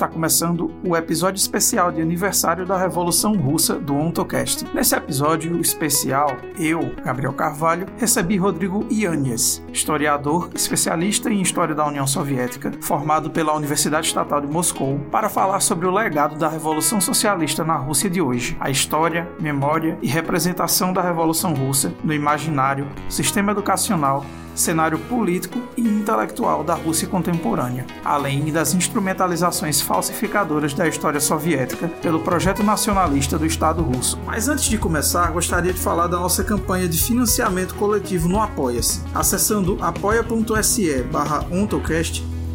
está começando o episódio especial de aniversário da Revolução Russa do OntoCast. Nesse episódio especial, eu, Gabriel Carvalho, recebi Rodrigo Ianez, historiador especialista em história da União Soviética, formado pela Universidade Estatal de Moscou, para falar sobre o legado da Revolução Socialista na Rússia de hoje, a história, memória e representação da Revolução Russa no imaginário, sistema educacional cenário político e intelectual da Rússia contemporânea, além das instrumentalizações falsificadoras da história soviética pelo projeto nacionalista do Estado russo. Mas antes de começar, gostaria de falar da nossa campanha de financiamento coletivo no Apoia-se. Acessando apoia.se barra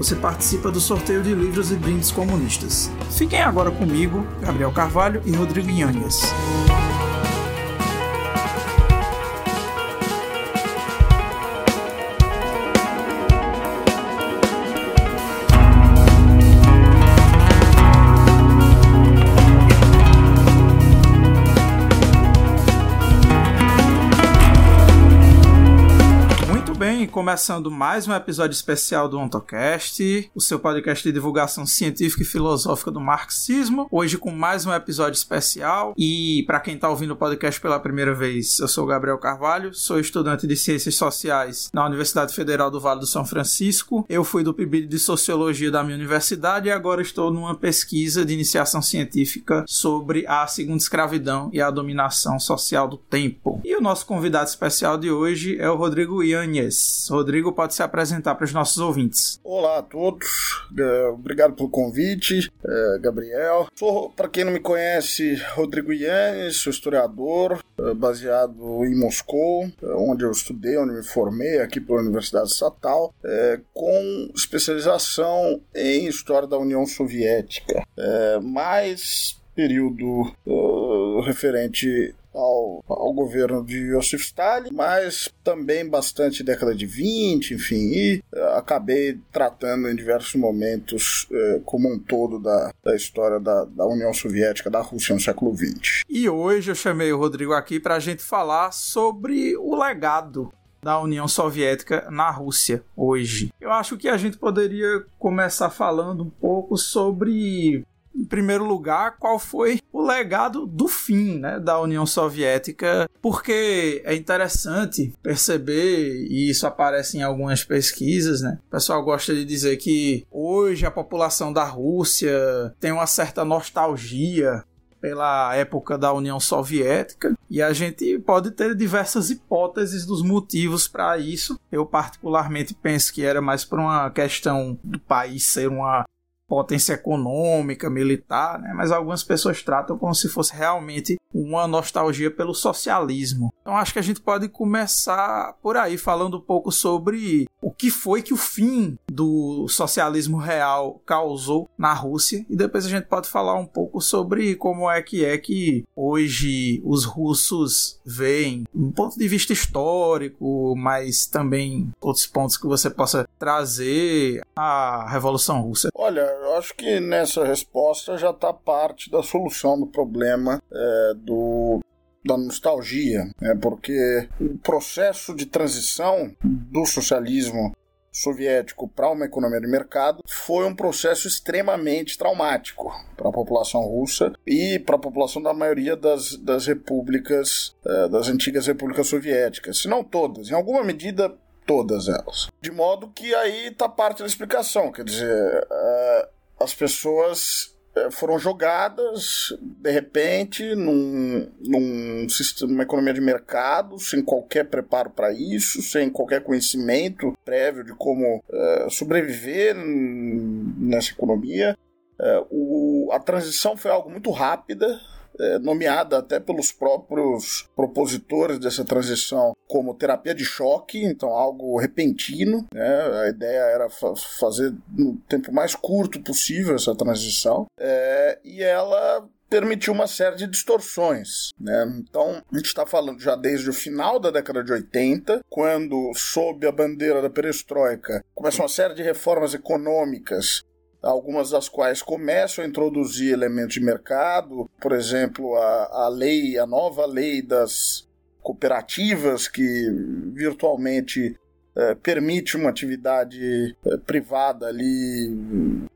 você participa do sorteio de livros e brindes comunistas. Fiquem agora comigo, Gabriel Carvalho e Rodrigo Inhanhas. Começando mais um episódio especial do OntoCast, o seu podcast de divulgação científica e filosófica do marxismo. Hoje com mais um episódio especial. E para quem está ouvindo o podcast pela primeira vez, eu sou Gabriel Carvalho, sou estudante de Ciências Sociais na Universidade Federal do Vale do São Francisco. Eu fui do PIB de Sociologia da minha universidade e agora estou numa pesquisa de iniciação científica sobre a segunda escravidão e a dominação social do tempo. E o nosso convidado especial de hoje é o Rodrigo Yanez. Rodrigo pode se apresentar para os nossos ouvintes. Olá a todos, é, obrigado pelo convite, é, Gabriel. Sou, para quem não me conhece, Rodrigo Yannis, sou historiador, é, baseado em Moscou, onde eu estudei, onde me formei, aqui pela Universidade Estatal, com especialização em história da União Soviética. mais período referente ao, ao governo de Joseph Stalin, mas também bastante década de 20, enfim, e uh, acabei tratando em diversos momentos uh, como um todo da, da história da, da União Soviética, da Rússia no século XX. E hoje eu chamei o Rodrigo aqui para a gente falar sobre o legado da União Soviética na Rússia hoje. Eu acho que a gente poderia começar falando um pouco sobre em primeiro lugar, qual foi o legado do fim né, da União Soviética, porque é interessante perceber, e isso aparece em algumas pesquisas, né? O pessoal gosta de dizer que hoje a população da Rússia tem uma certa nostalgia pela época da União Soviética e a gente pode ter diversas hipóteses dos motivos para isso. Eu particularmente penso que era mais por uma questão do país ser uma potência econômica, militar, né? mas algumas pessoas tratam como se fosse realmente uma nostalgia pelo socialismo. Então acho que a gente pode começar por aí falando um pouco sobre o que foi que o fim do socialismo real causou na Rússia e depois a gente pode falar um pouco sobre como é que é que hoje os russos veem um ponto de vista histórico, mas também outros pontos que você possa trazer a Revolução Russa. Olha, eu acho que nessa resposta já está parte da solução do problema é, do, da nostalgia, né? porque o processo de transição do socialismo soviético para uma economia de mercado foi um processo extremamente traumático para a população russa e para a população da maioria das, das repúblicas, eh, das antigas repúblicas soviéticas, se não todas, em alguma medida todas elas. De modo que aí está parte da explicação, quer dizer, eh, as pessoas foram jogadas de repente num, num sistema, numa economia de mercado, sem qualquer preparo para isso, sem qualquer conhecimento prévio de como uh, sobreviver nessa economia. Uh, o, a transição foi algo muito rápida, é, nomeada até pelos próprios propositores dessa transição como terapia de choque, então algo repentino. Né? A ideia era fa fazer no tempo mais curto possível essa transição, é, e ela permitiu uma série de distorções. Né? Então, a gente está falando já desde o final da década de 80, quando, sob a bandeira da perestroika, começa uma série de reformas econômicas algumas das quais começam a introduzir elementos de mercado, por exemplo, a, a lei, a nova lei das cooperativas que virtualmente é, permite uma atividade é, privada ali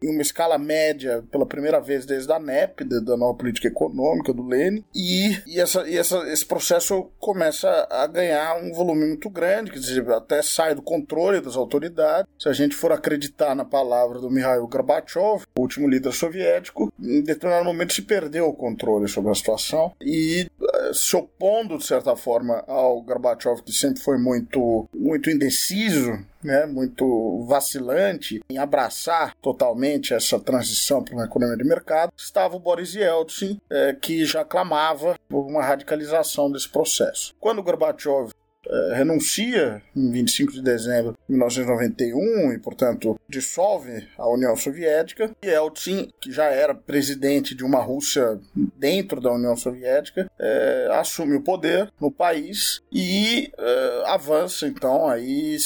em uma escala média pela primeira vez desde a NEP, da nova política econômica do Lênin, e, e, essa, e essa, esse processo começa a ganhar um volume muito grande, quer dizer, até sai do controle das autoridades. Se a gente for acreditar na palavra do Mikhail Gorbachev, o último líder soviético, em determinado momento se perdeu o controle sobre a situação e se opondo, de certa forma, ao Gorbachev, que sempre foi muito, muito indeciso indeciso, né, muito vacilante em abraçar totalmente essa transição para uma economia de mercado, estava o Boris Yeltsin, é, que já clamava por uma radicalização desse processo. Quando Gorbachev é, renuncia em 25 de dezembro de 1991 e, portanto, dissolve a União Soviética. E Yeltsin, que já era presidente de uma Rússia dentro da União Soviética, é, assume o poder no país e é, avança, então, aí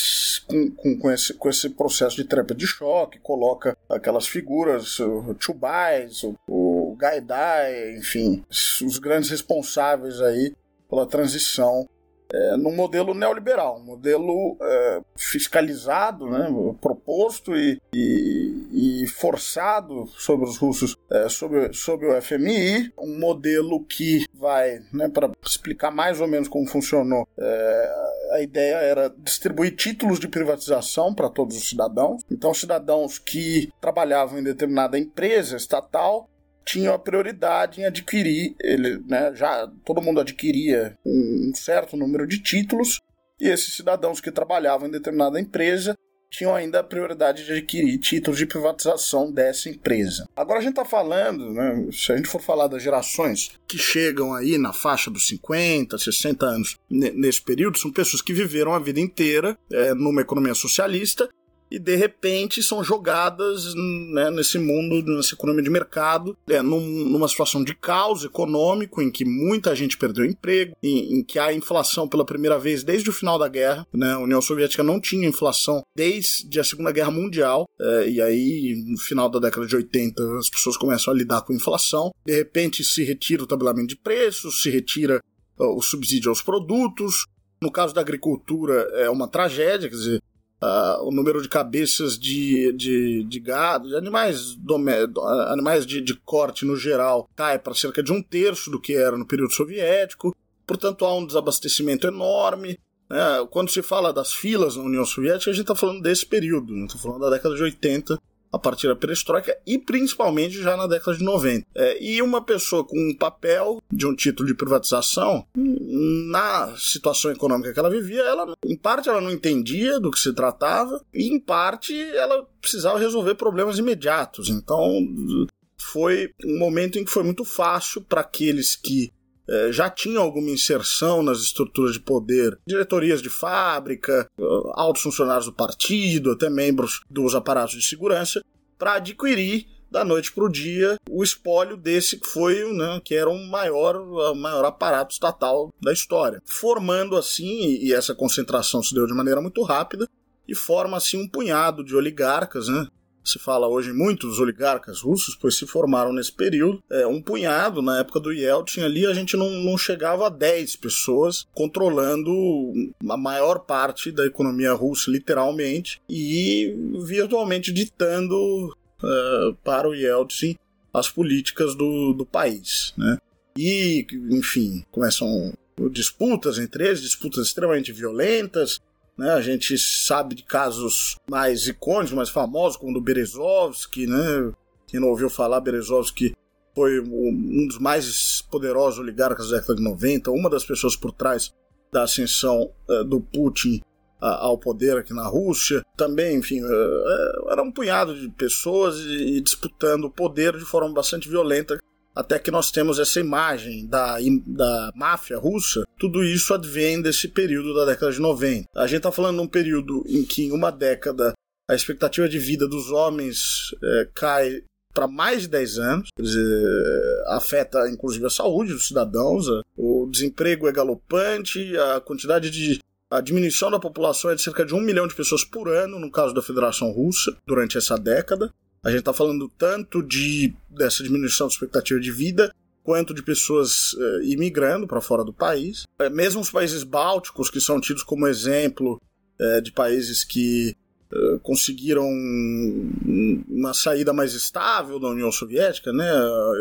com, com, com, esse, com esse processo de trepa de choque, coloca aquelas figuras, o Chubais, o, o Gaidai, enfim, os grandes responsáveis aí pela transição é, num modelo neoliberal, um modelo é, fiscalizado, né, proposto e, e, e, forçado sobre os russos, é, sobre, sobre o FMI, um modelo que vai, né, para explicar mais ou menos como funcionou, é, a ideia era distribuir títulos de privatização para todos os cidadãos. Então, cidadãos que trabalhavam em determinada empresa estatal tinham a prioridade em adquirir, ele, né, já todo mundo adquiria um, certo número de títulos, e esses cidadãos que trabalhavam em determinada empresa tinham ainda a prioridade de adquirir títulos de privatização dessa empresa. Agora a gente está falando, né, se a gente for falar das gerações que chegam aí na faixa dos 50, 60 anos nesse período, são pessoas que viveram a vida inteira é, numa economia socialista e de repente são jogadas né, nesse mundo, nessa economia de mercado, é, num, numa situação de caos econômico em que muita gente perdeu emprego, em, em, que há inflação pela primeira vez desde o final da guerra. Né, a União Soviética não tinha inflação desde a Segunda Guerra Mundial, é, e aí no final da década de 80 as pessoas começam a lidar com inflação. De repente se retira o tabelamento de preços, se retira uh, o subsídio aos produtos. No caso da agricultura é uma tragédia, quer dizer, Uh, o número de cabeças de, de, de gado, de animais, domé animais de, de corte no geral, cai para cerca de um terço do que era no período soviético. Portanto, há um desabastecimento enorme. Né? Quando se fala das filas na União Soviética, a gente está falando desse período, está falando da década de 80, a partir da perestroika e principalmente já na década de 90. É, e uma pessoa com um papel de um título de privatização, na situação econômica que ela vivia, ela, em parte ela não entendia do que se tratava e em parte ela precisava resolver problemas imediatos. Então foi um momento em que foi muito fácil para aqueles que é, já tinham alguma inserção nas estruturas de poder, diretorias de fábrica, altos funcionários do partido, até membros dos aparatos de segurança, para adquirir da noite para o dia o espólio desse que foi, né, que era o maior, o maior aparato estatal da história. Formando assim, e essa concentração se deu de maneira muito rápida, e forma assim um punhado de oligarcas, né, se fala hoje muito dos oligarcas russos, pois se formaram nesse período. É, um punhado, na época do Yeltsin ali, a gente não, não chegava a 10 pessoas controlando a maior parte da economia russa, literalmente, e virtualmente ditando uh, para o Yeltsin as políticas do, do país. Né? E, enfim, começam disputas entre eles, disputas extremamente violentas, né? A gente sabe de casos mais icônicos, mais famosos, como do Berezovsky, né? Quem não ouviu falar, Berezovsky foi um dos mais poderosos oligarcas da década de 90, uma das pessoas por trás da ascensão uh, do Putin uh, ao poder aqui na Rússia. Também, enfim, uh, era um punhado de pessoas e, e disputando o poder de forma bastante violenta até que nós temos essa imagem da, da máfia russa, tudo isso advém desse período da década de 90. A gente está falando de um período em que, em uma década, a expectativa de vida dos homens é, cai para mais de 10 anos, quer dizer, afeta inclusive a saúde dos cidadãos, o desemprego é galopante, a quantidade de a diminuição da população é de cerca de um milhão de pessoas por ano, no caso da Federação Russa, durante essa década. A gente está falando tanto de dessa diminuição da expectativa de vida, quanto de pessoas eh, imigrando para fora do país. É, mesmo os países bálticos, que são tidos como exemplo eh, de países que eh, conseguiram uma saída mais estável da União Soviética, né?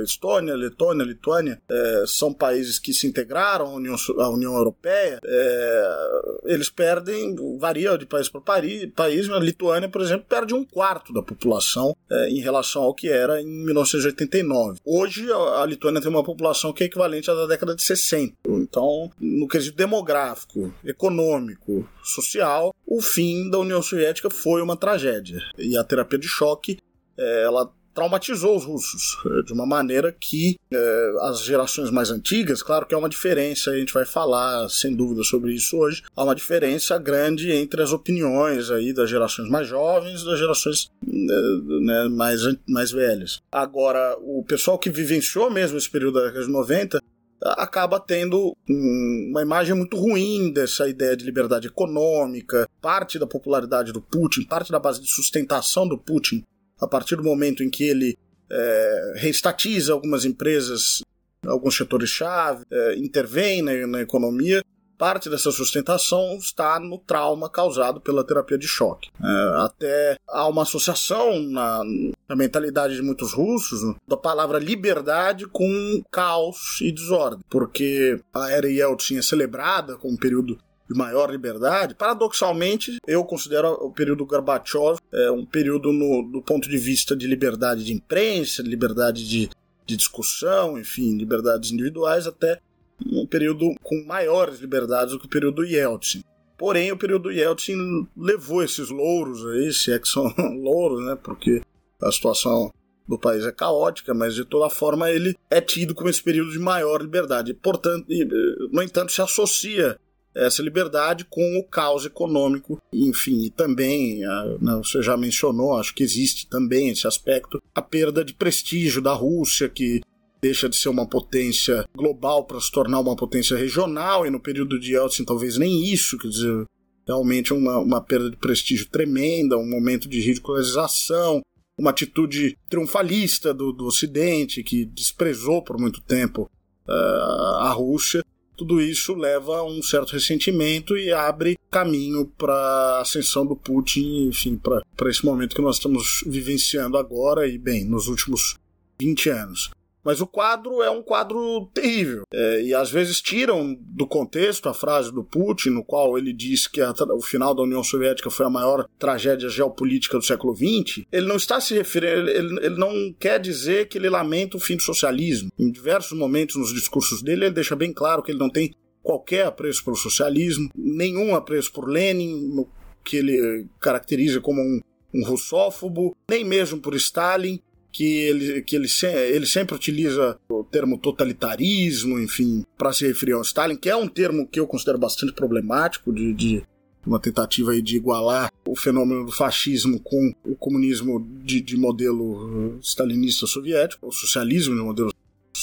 Estônia, Letônia, Lituânia é, são países que se integraram à União, à União Europeia. É, eles perdem, varia de país para país, mas a Lituânia, por exemplo, perde um quarto da população em relação ao que era em 1989. Hoje a, a Lituânia tem uma população que é equivalente à da década de 60. Então, no quesito demográfico, econômico, social, o fim da União Soviética foi uma tragédia. E a terapia de choque, é, ela traumatizou os russos é, de uma maneira que é, as gerações mais antigas, claro que há uma diferença, a gente vai falar sem dúvida sobre isso hoje, há uma diferença grande entre as opiniões aí das gerações mais jovens e das gerações é, né, mais, mais velhas. Agora, o pessoal que vivenciou mesmo esse período da década de 90 acaba tendo uma imagem muito ruim dessa ideia de liberdade econômica. Parte da popularidade do Putin, parte da base de sustentação do Putin, a partir do momento em que ele é, reestatiza algumas empresas, alguns setores-chave, é, intervém na, na economia, Parte dessa sustentação está no trauma causado pela terapia de choque. É, até há uma associação na, na, mentalidade de muitos russos da palavra liberdade com caos e desordem, porque a era Yeltsin é celebrada como um período de maior liberdade. Paradoxalmente, eu considero o período Gorbachev é, um período no, do ponto de vista de liberdade de imprensa, liberdade de, de discussão, enfim, liberdades individuais, até um período com maiores liberdades do que o período Yeltsin. Porém, o período Yeltsin levou esses louros aí, se é que são louros, né? Porque a situação do país é caótica, mas de toda forma ele é tido como esse período de maior liberdade. Portanto, e, no entanto, se associa essa liberdade com o caos econômico, enfim, e também, né, você já mencionou, acho que existe também esse aspecto, a perda de prestígio da Rússia, que deixa de ser uma potência global para se tornar uma potência regional, e no período de Yeltsin talvez nem isso, quer dizer, realmente uma, uma perda de prestígio tremenda, um momento de ridicularização, uma atitude triunfalista do, do Ocidente, que desprezou por muito tempo uh, a Rússia. Tudo isso leva a um certo ressentimento e abre caminho para a ascensão do Putin, enfim, para esse momento que nós estamos vivenciando agora e, bem, nos últimos 20 anos. Mas o quadro é um quadro terrível. É, e às vezes tiram do contexto a frase do Putin, no qual ele diz que a, o final da União Soviética foi a maior tragédia geopolítica do século XX. Ele não está se referindo, ele, ele não quer dizer que ele lamenta o fim do socialismo. Em diversos momentos nos discursos dele, ele deixa bem claro que ele não tem qualquer apreço pelo socialismo, nenhum apreço por Lenin, que ele caracteriza como um, um russófobo, nem mesmo por Stalin que ele, que ele, ele sempre utiliza o termo totalitarismo, enfim, para se referir ao Stalin, que é um termo que eu considero bastante problemático de, de uma tentativa aí de igualar o fenômeno do fascismo com o comunismo de, de modelo stalinista soviético, o socialismo de modelo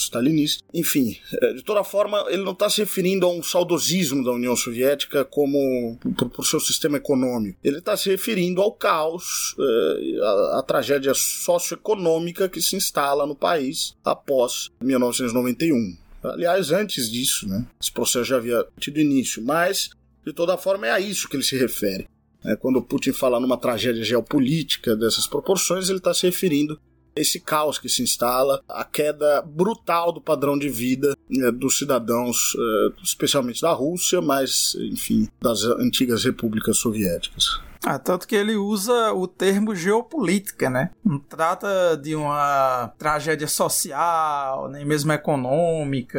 stalinista. Enfim, é, de toda forma, ele não está se referindo a um saudosismo da União Soviética como por, por seu sistema econômico. Ele está se referindo ao caos, à, é, tragédia socioeconômica que se instala no país após 1991. Aliás, antes disso, né, esse processo já havia tido início, mas de toda forma é a isso que ele se refere. É, quando Putin fala numa tragédia geopolítica dessas proporções, ele está se referindo esse caos que se instala, a queda brutal do padrão de vida né, dos cidadãos, eh, especialmente da Rússia, mas, enfim, das antigas repúblicas soviéticas. Ah, tanto que ele usa o termo geopolítica, né? Não trata de uma tragédia social, nem mesmo econômica.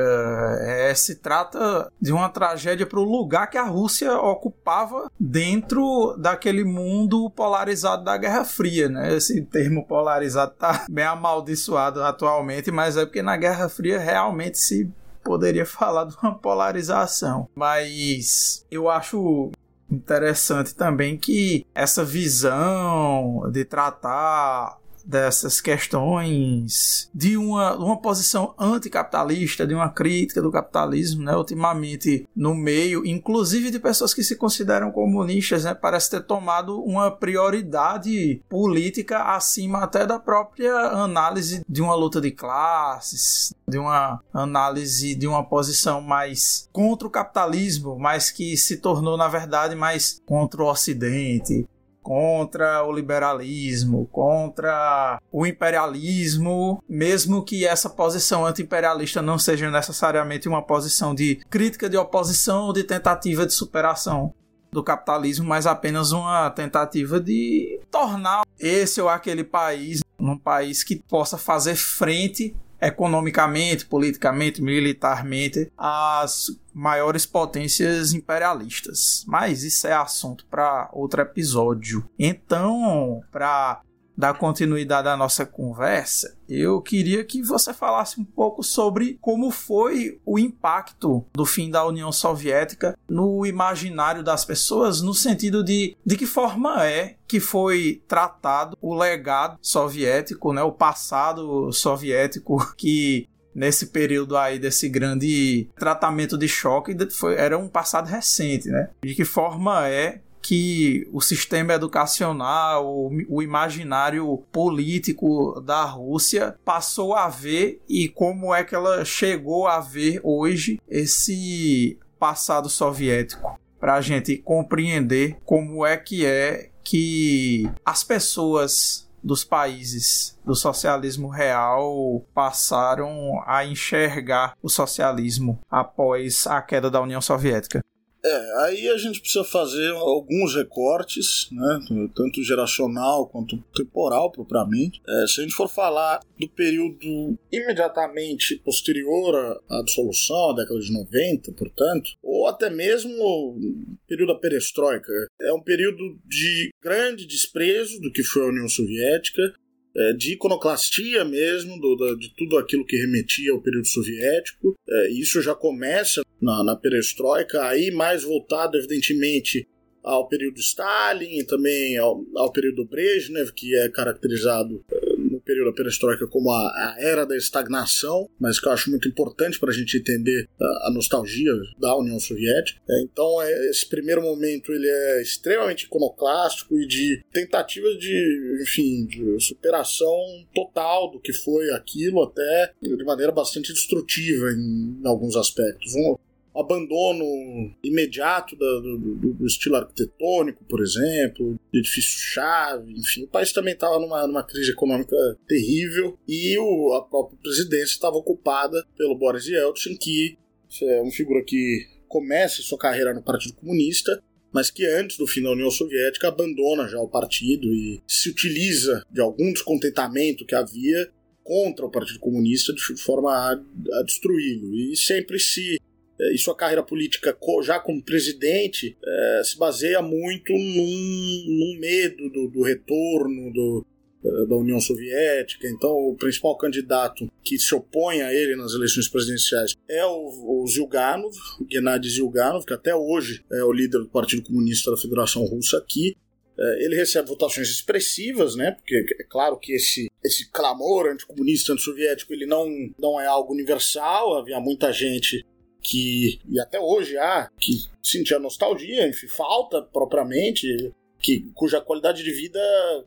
É, se trata de uma tragédia para o lugar que a Rússia ocupava dentro daquele mundo polarizado da Guerra Fria, né? Esse termo polarizado tá bem amaldiçoado atualmente, mas é porque na Guerra Fria realmente se poderia falar de uma polarização. Mas eu acho interessante também que essa visão de tratar dessas questões de uma, uma posição anticapitalista, de uma crítica do capitalismo, né? Ultimamente no meio, inclusive de pessoas que se consideram comunistas, né? Parece ter tomado uma prioridade política acima até da própria análise de uma luta de classes, de uma análise de uma posição mais contra o capitalismo, mas que se tornou, na verdade, mais contra o Ocidente, contra o liberalismo, contra o imperialismo, mesmo que essa posição anti-imperialista não seja necessariamente uma posição de crítica de oposição ou de tentativa de superação do capitalismo, mas apenas uma tentativa de tornar esse ou aquele país um país que possa fazer frente economicamente, politicamente, militarmente às maiores potências imperialistas. Mas isso é assunto para outro episódio. Então, para dar continuidade à nossa conversa, eu queria que você falasse um pouco sobre como foi o impacto do fim da União Soviética no imaginário das pessoas, no sentido de de que forma é que foi tratado o legado soviético, né, o passado soviético que nesse período aí desse grande tratamento de choque foi, era um passado recente, né? De que forma é que o sistema educacional, o, o imaginário político da Rússia passou a ver e como é que ela chegou a ver hoje esse passado soviético para a gente compreender como é que é que as pessoas dos países do socialismo real passaram a enxergar o socialismo após a queda da União Soviética. É, aí a gente precisa fazer alguns recortes, né, tanto geracional quanto temporal propriamente. É, se a gente for falar do período imediatamente posterior à dissolução, à década de 90, portanto, ou até mesmo o período da perestroika, é um período de grande desprezo do que foi a União Soviética, é, de iconoclastia mesmo, do, de tudo aquilo que remetia ao período soviético. É, isso já começa na, na perestroika, aí mais voltado, evidentemente, ao período Stalin e também ao, ao período Brezhnev, que é caracterizado período da perestroika como a, a, era da estagnação, mas que eu acho muito importante para a gente entender a, a, nostalgia da União Soviética. É, então, é, esse primeiro momento ele é extremamente iconoclástico e de tentativa de, enfim, de superação total do que foi aquilo, até de maneira bastante destrutiva em, alguns aspectos. Um, abandono imediato do, do, do, estilo arquitetônico, por exemplo, edifício-chave, enfim. O país também estava numa, numa crise econômica terrível e o, a própria presidência estava ocupada pelo Boris Yeltsin, que é uma figura que começa sua carreira no Partido Comunista, mas que antes do fim da União Soviética abandona já o partido e se utiliza de algum descontentamento que havia contra o Partido Comunista de forma a, a destruí-lo e sempre se e sua carreira política já como presidente é, se baseia muito num, num medo do, do retorno do, é, da União Soviética. Então, o principal candidato que se opõe a ele nas eleições presidenciais é o, o o Gennady Zyuganov, que até hoje é o líder do Partido Comunista da Federação Russa aqui. É, ele recebe votações expressivas, né? Porque é claro que esse, esse clamor anticomunista, antissoviético, ele não, não é algo universal. Havia muita gente que, e até hoje há, que sentia nostalgia, enfim, falta propriamente que, cuja qualidade de vida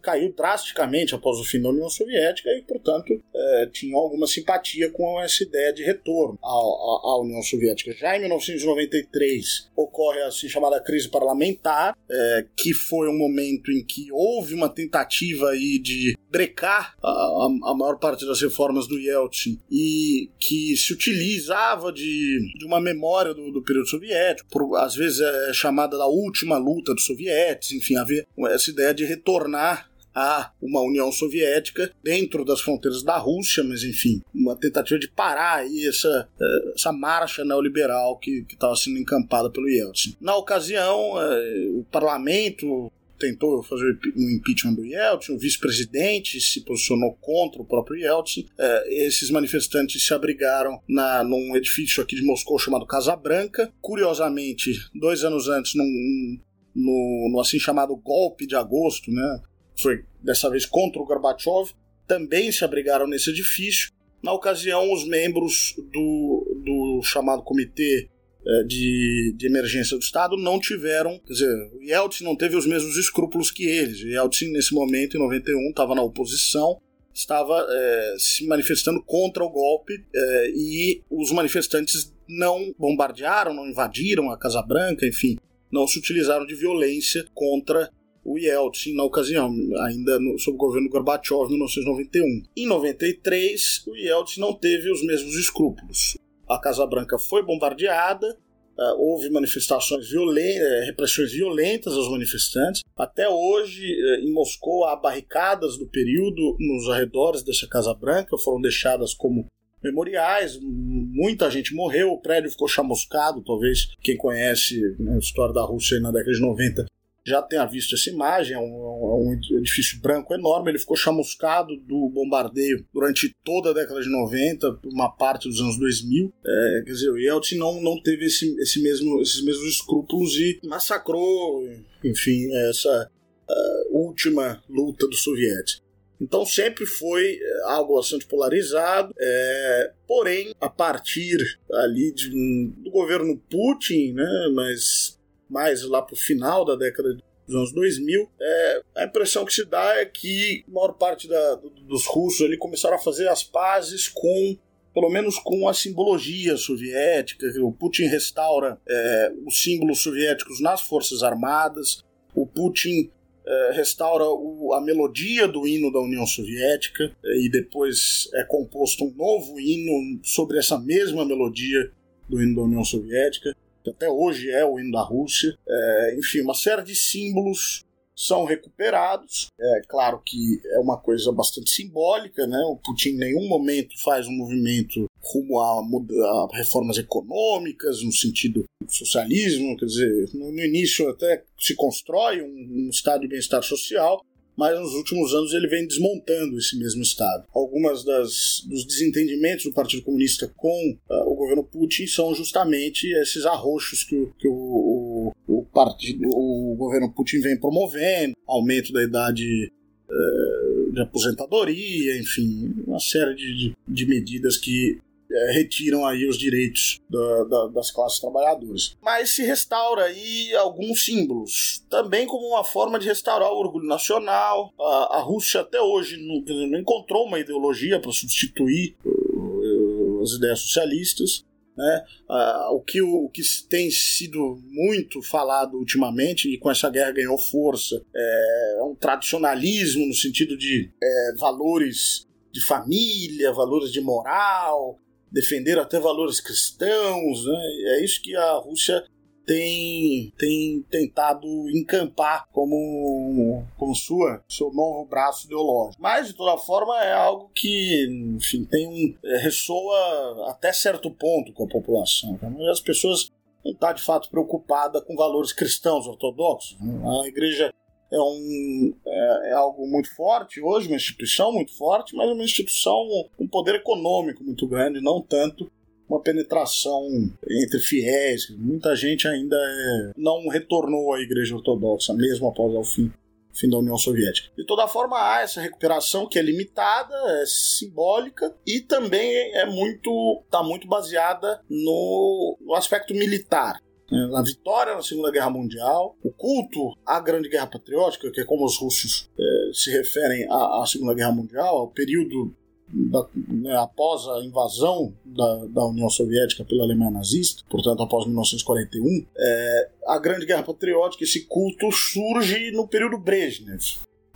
caiu drasticamente após o fim da União Soviética e, portanto, é, tinham alguma simpatia com essa ideia de retorno à, à, à, União Soviética. Já em 1993 ocorre a assim chamada crise parlamentar, é, que foi um momento em que houve uma tentativa aí de brecar a, a, maior parte das reformas do Yeltsin e que se utilizava de, de uma memória do, do período soviético, por, às vezes é chamada da última luta dos sovietes, enfim, haver essa ideia de retornar a uma União Soviética dentro das fronteiras da Rússia, mas enfim, uma tentativa de parar aí essa, eh, essa marcha neoliberal que estava sendo encampada pelo Yeltsin. Na ocasião, eh, o parlamento tentou fazer um impeachment do Yeltsin, o vice-presidente se posicionou contra o próprio Yeltsin. É, esses manifestantes se abrigaram na, num edifício aqui de Moscou chamado Casa Branca. Curiosamente, dois anos antes, num, no, no assim chamado golpe de agosto, né? Foi dessa vez contra o Gorbachev. também se abrigaram nesse edifício. Na ocasião, os membros do, do chamado Comitê é, de, de, Emergência do Estado não tiveram, quer dizer, o Yeltsin não teve os mesmos escrúpulos que eles. O Yeltsin, nesse momento, em 91, estava na oposição, estava é, se manifestando contra o golpe é, e os manifestantes não bombardearam, não invadiram a Casa Branca, enfim, não se utilizaram de violência contra o Yeltsin na ocasião, ainda no, sob o governo Gorbachev em 1991. Em 93, o Yeltsin não teve os mesmos escrúpulos. A Casa Branca foi bombardeada, Uh, houve manifestações violentas, eh, repressões violentas aos manifestantes. Até hoje, uh, em Moscou, há barricadas do período nos arredores dessa Casa Branca, foram deixadas como memoriais. Muita gente morreu, o prédio ficou chamuscado. Talvez quem conhece né, a história da Rússia na década de 90 já tenha visto essa imagem, é um, é um, edifício branco enorme, ele ficou chamuscado do bombardeio durante toda a década de 90, uma parte dos anos 2000. É, quer dizer, o Yeltsin não, não teve esse, esse mesmo, esses mesmos escrúpulos e massacrou, enfim, essa uh, última luta dos soviéticos. Então sempre foi é, algo bastante polarizado, é, porém, a partir ali de, do governo Putin, né, mas mais lá para o final da década dos anos 2000, é, a impressão que se dá é que a maior parte da, dos russos ali começaram a fazer as pazes com pelo menos com a simbologia soviética. O Putin restaura é, os símbolos soviéticos nas forças armadas. O Putin é, restaura o, a melodia do hino da União Soviética é, e depois é composto um novo hino sobre essa mesma melodia do hino da União Soviética que até hoje é o hino da Rússia. É, enfim, uma série de símbolos são recuperados. É claro que é uma coisa bastante simbólica, né? O Putin em nenhum momento faz um movimento rumo a, a reformas econômicas, no sentido do socialismo, quer dizer, no, no início até se constrói um, um estado de bem-estar social, mas nos últimos anos ele vem desmontando esse mesmo Estado. Algumas das, dos desentendimentos do Partido Comunista com uh, o governo Putin são justamente esses arroxos que, o, o, o, partido, o governo Putin vem promovendo, aumento da idade uh, de aposentadoria, enfim, uma série de, de, de medidas que é, retiram aí os direitos da, da, das classes trabalhadoras. Mas se restaura aí alguns símbolos, também como uma forma de restaurar o orgulho nacional. A, a Rússia até hoje não, não encontrou uma ideologia para substituir uh, as ideias socialistas. Né? Uh, o, que, o, que tem sido muito falado ultimamente, e com essa guerra ganhou força, é, um tradicionalismo no sentido de é, valores de família, valores de moral, defender até valores cristãos, né? É isso que a Rússia tem, tem tentado encampar como, como sua, seu novo braço ideológico. Mas, de toda forma, é algo que, enfim, tem um, é, ressoa até certo ponto com a população. As pessoas não estão, tá, de fato, preocupadas com valores cristãos ortodoxos. A igreja é, um, é, é, algo muito forte hoje, uma instituição muito forte, mas uma instituição com um poder econômico muito grande, não tanto uma penetração entre fiéis. Muita gente ainda é, não retornou à Igreja Ortodoxa, mesmo após o fim, fim da União Soviética. De toda forma, há essa recuperação que é limitada, é simbólica e também é muito está muito baseada no, no aspecto militar na vitória na Segunda Guerra Mundial, o culto à Grande Guerra Patriótica, que é como os russos é, se referem à, à, Segunda Guerra Mundial, ao período da, né, após a invasão da, da, União Soviética pela Alemanha nazista, portanto após 1941, é, a Grande Guerra Patriótica, esse culto surge no período Brezhnev.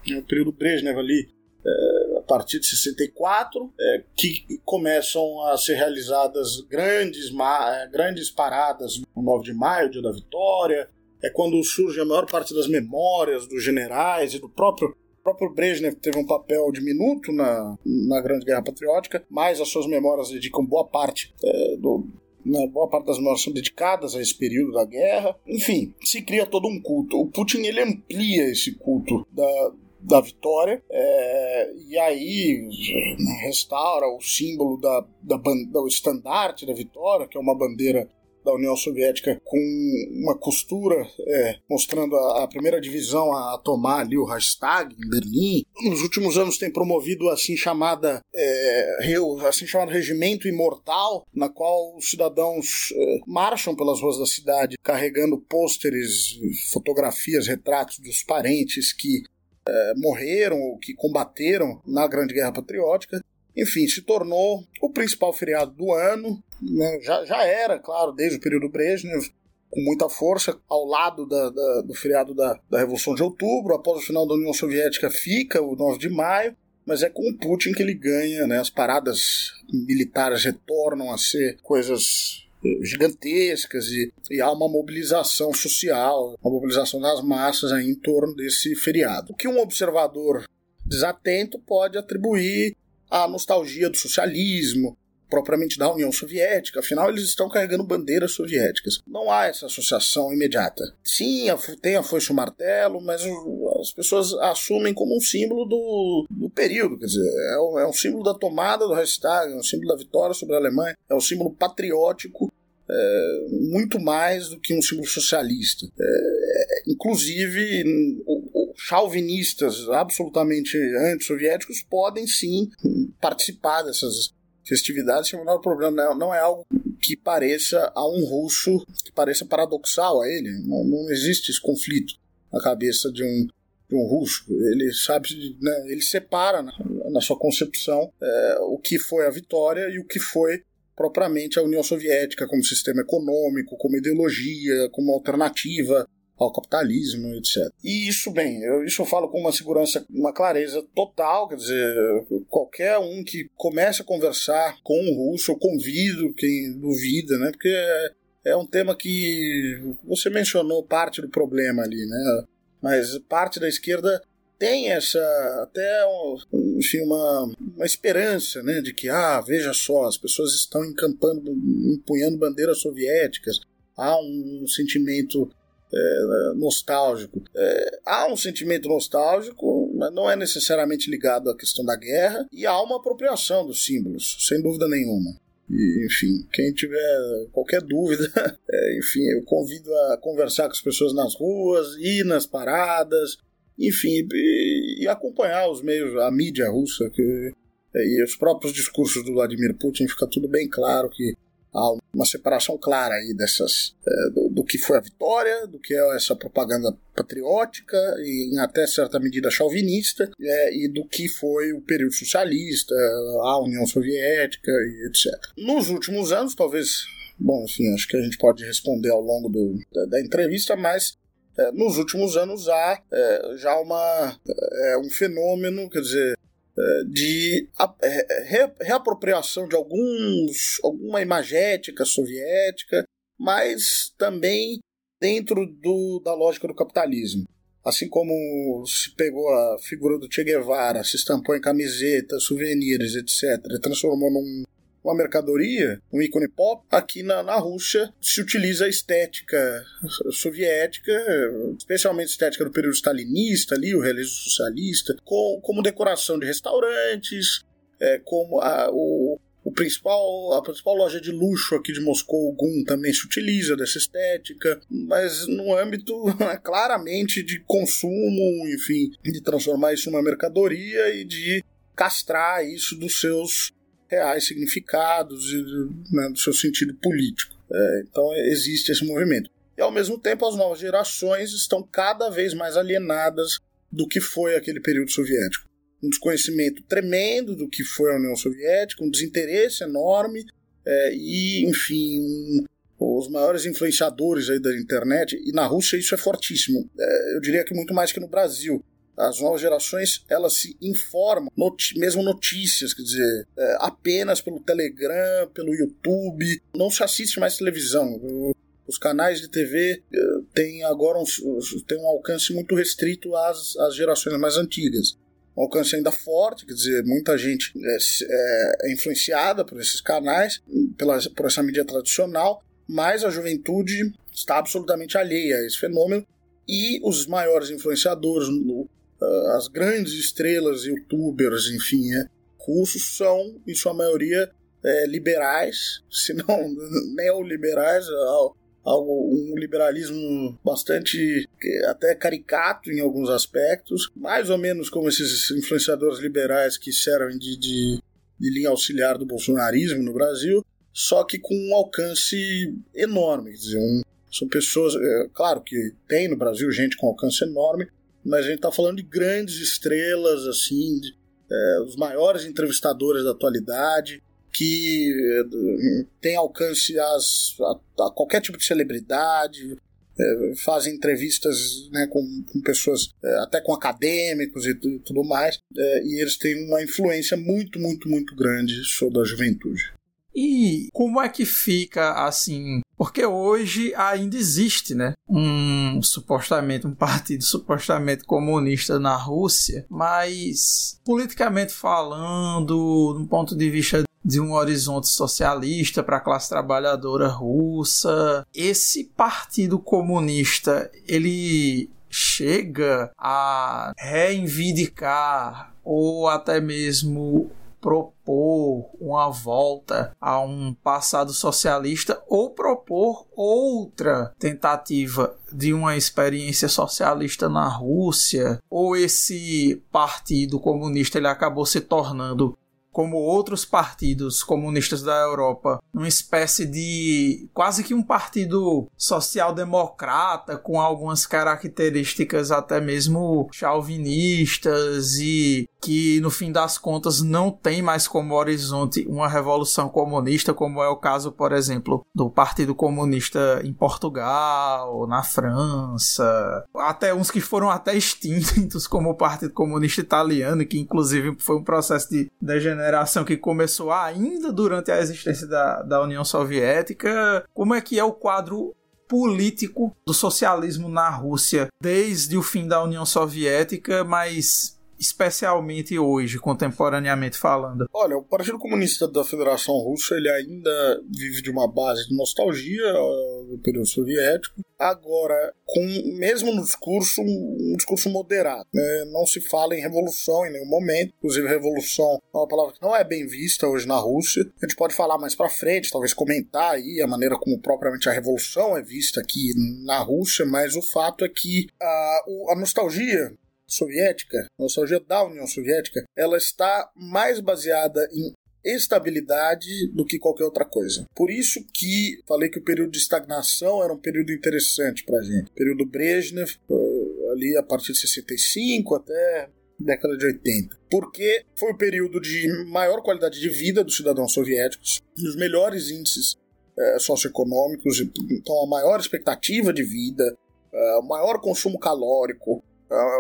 No período Brezhnev ali, é, a partir de 64, é, que começam a ser realizadas grandes, é, grandes paradas no 9 de maio, dia da vitória. É quando surge a maior parte das memórias dos generais e do próprio o próprio Brezhnev teve um papel diminuto na, na Grande Guerra Patriótica, mas as suas memórias dedicam boa parte é, do, né, boa parte das memórias são dedicadas a esse período da guerra. Enfim, se cria todo um culto. O Putin ele amplia esse culto da, da vitória, é, e aí restaura o símbolo da, da, do estandarte da vitória, que é uma bandeira da União Soviética com uma costura é, mostrando a, a, primeira divisão a, a, tomar ali o Reichstag em Berlim. Nos últimos anos tem promovido assim chamada é, assim chamado regimento imortal, na qual os cidadãos é, marcham pelas ruas da cidade carregando pôsteres, fotografias, retratos dos parentes que é, morreram ou que combateram na Grande Guerra Patriótica. Enfim, se tornou o principal feriado do ano. Né? Já, já era, claro, desde o período Brezhnev, com muita força, ao lado da, da, do feriado da, da Revolução de Outubro. Após o final da União Soviética, fica o 9 de maio, mas é com o Putin que ele ganha. Né? As paradas militares retornam a ser coisas gigantescas e, e, há uma mobilização social, uma mobilização das massas aí em torno desse feriado. O que um observador desatento pode atribuir à nostalgia do socialismo, propriamente da União Soviética, afinal eles estão carregando bandeiras soviéticas. Não há essa associação imediata. Sim, tem a foice e o martelo, mas as pessoas assumem como um símbolo do, do período, quer dizer, é um, é um símbolo da tomada do Reichstag, é um símbolo da vitória sobre a Alemanha, é um símbolo patriótico é, muito mais do que um símbolo socialista. É, inclusive, chauvinistas absolutamente antissoviéticos podem sim participar dessas festividades sem o menor problema. Não é algo que pareça a um russo, que pareça paradoxal a ele. Não, não existe esse conflito na cabeça de um, de um russo. Ele sabe, né, ele separa na, na sua concepção é, o que foi a vitória e o que foi propriamente a União Soviética como sistema econômico, como ideologia, como alternativa ao capitalismo, etc. E isso, bem, eu, isso eu falo com uma segurança, uma clareza total, quer dizer, qualquer um que comece a conversar com o russo, eu convido quem duvida, né, porque é, é um tema que você mencionou parte do problema ali, né, mas parte da esquerda tem essa até enfim, uma, uma esperança né, de que, ah, veja só, as pessoas estão encampando, empunhando bandeiras soviéticas, há um sentimento é, nostálgico. É, há um sentimento nostálgico, mas não é necessariamente ligado à questão da guerra, e há uma apropriação dos símbolos, sem dúvida nenhuma. E, enfim, quem tiver qualquer dúvida, é, enfim, eu convido a conversar com as pessoas nas ruas, ir nas paradas, enfim, e, e acompanhar os meios, a mídia russa que, e os próprios discursos do Vladimir Putin, fica tudo bem claro que há uma separação clara aí dessas é, do, do, que foi a vitória, do que é essa propaganda patriótica e em até certa medida chauvinista é, e do que foi o período socialista, a União Soviética e etc. Nos últimos anos, talvez, bom, enfim, acho que a gente pode responder ao longo do, da, da entrevista, mas é, nos últimos anos há é, já uma, é, um fenômeno, quer dizer, de é, re, reapropriação de alguns, alguma imagética soviética, mas também dentro do, da lógica do capitalismo. Assim como se pegou a figura do Che Guevara, se estampou em camisetas, souvenirs, etc., transformou num uma mercadoria, um ícone pop, aqui na, na Rússia se utiliza a estética soviética, especialmente a estética do período stalinista, ali, o realismo socialista, com, como decoração de restaurantes, é, como a, o, o principal, a principal loja de luxo aqui de Moscou, o GUM, também se utiliza dessa estética, mas no âmbito claramente de consumo, enfim, de transformar isso numa mercadoria e de castrar isso dos seus reais significados e né, do seu sentido político. É, então existe esse movimento. E ao mesmo tempo as novas gerações estão cada vez mais alienadas do que foi aquele período soviético. Um desconhecimento tremendo do que foi a União Soviética, um desinteresse enorme é, e, enfim, um, os maiores influenciadores aí da internet, e na Rússia isso é fortíssimo. É, eu diria que muito mais que no Brasil as novas gerações elas se informam, noti mesmo notícias, quer dizer, é, apenas pelo Telegram, pelo YouTube, não se assiste mais televisão. Os canais de TV é, têm agora um, têm um alcance muito restrito às, às gerações mais antigas. Um alcance ainda forte, quer dizer, muita gente é, é, é influenciada por esses canais, pela, por essa mídia tradicional, mas a juventude está absolutamente alheia a esse fenômeno e os maiores influenciadores, as grandes estrelas, youtubers, enfim, é, russos são, em sua maioria, é, liberais, se não neoliberais, algo um liberalismo bastante até caricato em alguns aspectos, mais ou menos como esses influenciadores liberais que servem de, de, de linha auxiliar do bolsonarismo no Brasil, só que com um alcance enorme. Dizer, um, são pessoas, é, claro que tem no Brasil gente com alcance enorme, mas a gente está falando de grandes estrelas, assim, de, é, os maiores entrevistadores da atualidade, que é, tem alcance às, a, a, qualquer tipo de celebridade, é, fazem entrevistas né, com, com pessoas, é, até com acadêmicos e tudo mais, é, e eles têm uma influência muito, muito, muito grande sobre a juventude. E como é que fica assim? Porque hoje ainda existe, né? Um supostamente um partido supostamente comunista na Rússia, mas politicamente falando, do ponto de vista de um horizonte socialista para a classe trabalhadora russa, esse partido comunista, ele chega a reivindicar ou até mesmo propor uma volta a um passado socialista ou propor outra tentativa de uma experiência socialista na Rússia, ou esse partido comunista ele acabou se tornando como outros partidos comunistas da Europa, uma espécie de quase que um partido social-democrata com algumas características até mesmo chauvinistas e que no fim das contas não tem mais como horizonte uma revolução comunista, como é o caso, por exemplo, do Partido Comunista em Portugal, na França, até uns que foram até extintos, como o Partido Comunista Italiano, que inclusive foi um processo de degeneração que começou ainda durante a existência da, da União Soviética. Como é que é o quadro político do socialismo na Rússia desde o fim da União Soviética, mas especialmente hoje, contemporaneamente falando? Olha, o Partido Comunista da Federação Russa ele ainda vive de uma base de nostalgia do período soviético. Agora, com mesmo no discurso, um discurso moderado. Né? Não se fala em revolução em nenhum momento. Inclusive, revolução é uma palavra que não é bem vista hoje na Rússia. A gente pode falar mais para frente, talvez comentar aí a maneira como propriamente a revolução é vista aqui na Rússia, mas o fato é que a, a nostalgia soviética, nostalgia da União Soviética, ela está mais baseada em estabilidade do que qualquer outra coisa. Por isso que falei que o período de estagnação era um período interessante para gente. O período Brezhnev, eh, ali a partir de 65 até década de 80. Porque foi o período de maior qualidade de vida dos cidadãos soviéticos, os melhores índices é, socioeconômicos, então a maior expectativa de vida, é, maior consumo calórico,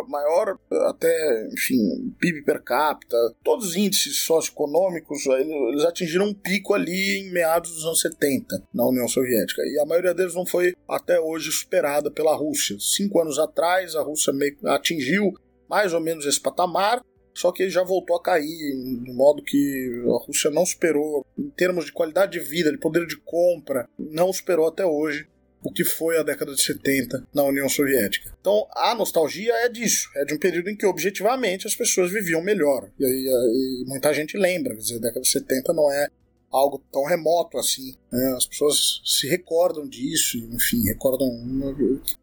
maior até, enfim, PIB per capita, todos os índices socioeconômicos, eles atingiram um pico ali em meados dos anos 70 na União Soviética. E a maioria deles não foi até hoje superada pela Rússia. Cinco anos atrás, a Rússia atingiu mais ou menos esse patamar, só que já voltou a cair, de modo que a Rússia não superou, em termos de qualidade de vida, de poder de compra, não superou até hoje o que foi a década de 70 na União Soviética. Então, a nostalgia é disso, é de um período em que objetivamente as pessoas viviam melhor. E, e, e muita gente lembra, quer dizer, a década de 70 não é algo tão remoto assim. Né? As pessoas se recordam disso, enfim, recordam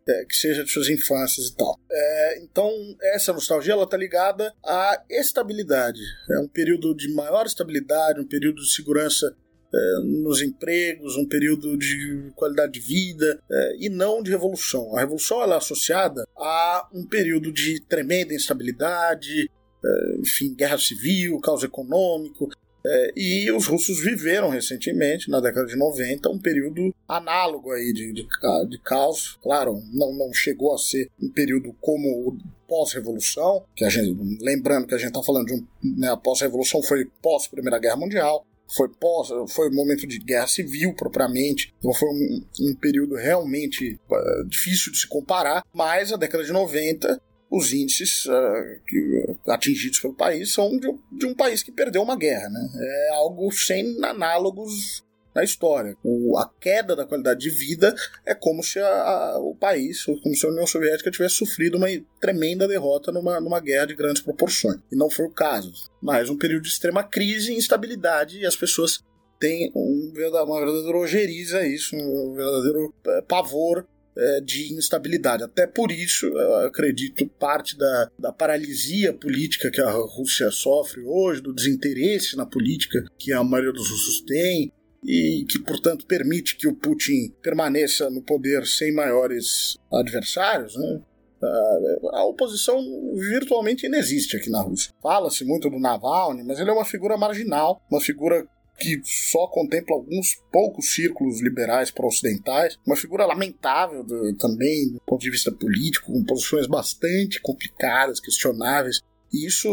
é, que seja de suas infâncias e tal. É, então, essa nostalgia ela está ligada à estabilidade. É um período de maior estabilidade, um período de segurança é, nos empregos, um período de qualidade de vida é, e não de revolução. A revolução ela é associada a um período de tremenda instabilidade, é, enfim, guerra civil, caos econômico. E os russos viveram recentemente, na década de 90, um período análogo aí de, de, de caos. Claro, não, não chegou a ser um período como o pós-revolução, que a gente, lembrando que a gente está falando de um, né, a pós-revolução foi pós Primeira Guerra Mundial, foi pós, foi um momento de guerra civil propriamente, então foi um, um período realmente uh, difícil de se comparar, mas a década de 90 os índices uh, atingidos pelo país são de, de, um país que perdeu uma guerra, né? É algo sem análogos na história. O, a queda da qualidade de vida é como se a, a, o país, como se a União Soviética tivesse sofrido uma tremenda derrota numa, numa guerra de grandes proporções. E não foi o caso. Mas um período de extrema crise e instabilidade, e as pessoas tem um, uma verdadeira ojeriza isso, um verdadeiro é, pavor é, de instabilidade. Até por isso, eu acredito, parte da, da paralisia política que a Rússia sofre hoje, do desinteresse na política que a maioria dos russos tem, e que, portanto, permite que o Putin permaneça no poder sem maiores adversários, né? A oposição virtualmente inexiste aqui na Rússia. Fala-se muito do Navalny, mas ele é uma figura marginal, uma figura que só contempla alguns poucos círculos liberais para-ocidentais, uma figura lamentável do, também do ponto de vista político, com posições bastante complicadas, questionáveis. E isso,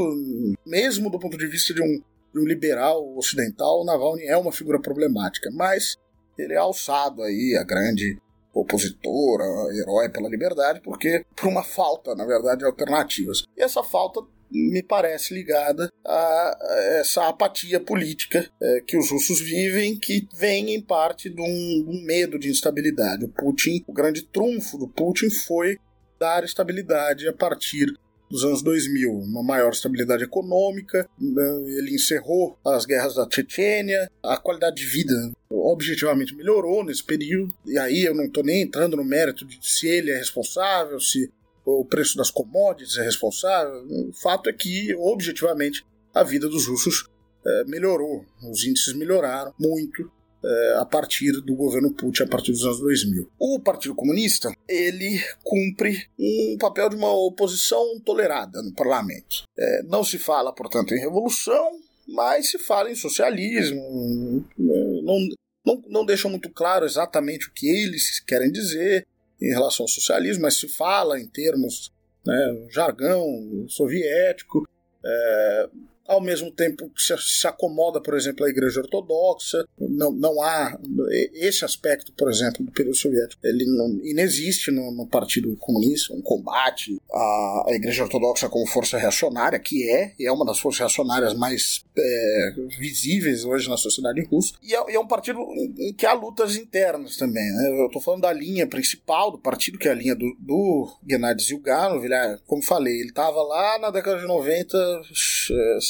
mesmo do ponto de vista de um, um liberal ocidental, Navalny é uma figura problemática, mas ele é alçado aí a grande opositora, herói pela liberdade, porque por uma falta, na verdade, de alternativas. E essa falta me parece ligada a essa apatia política é, que os russos vivem, que vem em parte de um, medo de instabilidade. O Putin, o grande trunfo do Putin foi dar estabilidade a partir dos anos 2000, uma maior estabilidade econômica, né, ele encerrou as guerras da Chechênia, a qualidade de vida objetivamente melhorou nesse período, e aí eu não estou nem entrando no mérito de se ele é responsável, se o preço das commodities é responsável. O fato é que, objetivamente, a vida dos russos é, melhorou, os índices melhoraram muito é, a partir do governo Putin, a partir dos anos 2000. O Partido Comunista, ele cumpre um papel de uma oposição tolerada no parlamento. É, não se fala, portanto, em revolução, mas se fala em socialismo, não, não, não deixam muito claro exatamente o que eles querem dizer, em relação ao socialismo, mas se fala em termos, né, jargão soviético, é, ao mesmo tempo que se, acomoda, por exemplo, a Igreja Ortodoxa. Não, não há esse aspecto, por exemplo, do período soviético. Ele não inexiste no, no Partido Comunista, um combate à, à, Igreja Ortodoxa como força reacionária, que é, e é uma das forças reacionárias mais é, visíveis hoje na sociedade russa. E é, é um partido em, que há lutas internas também. Né? Eu estou falando da linha principal do partido, que é a linha do, do Gennady Zyuganov. Ele, é, como falei, ele estava lá na década de 90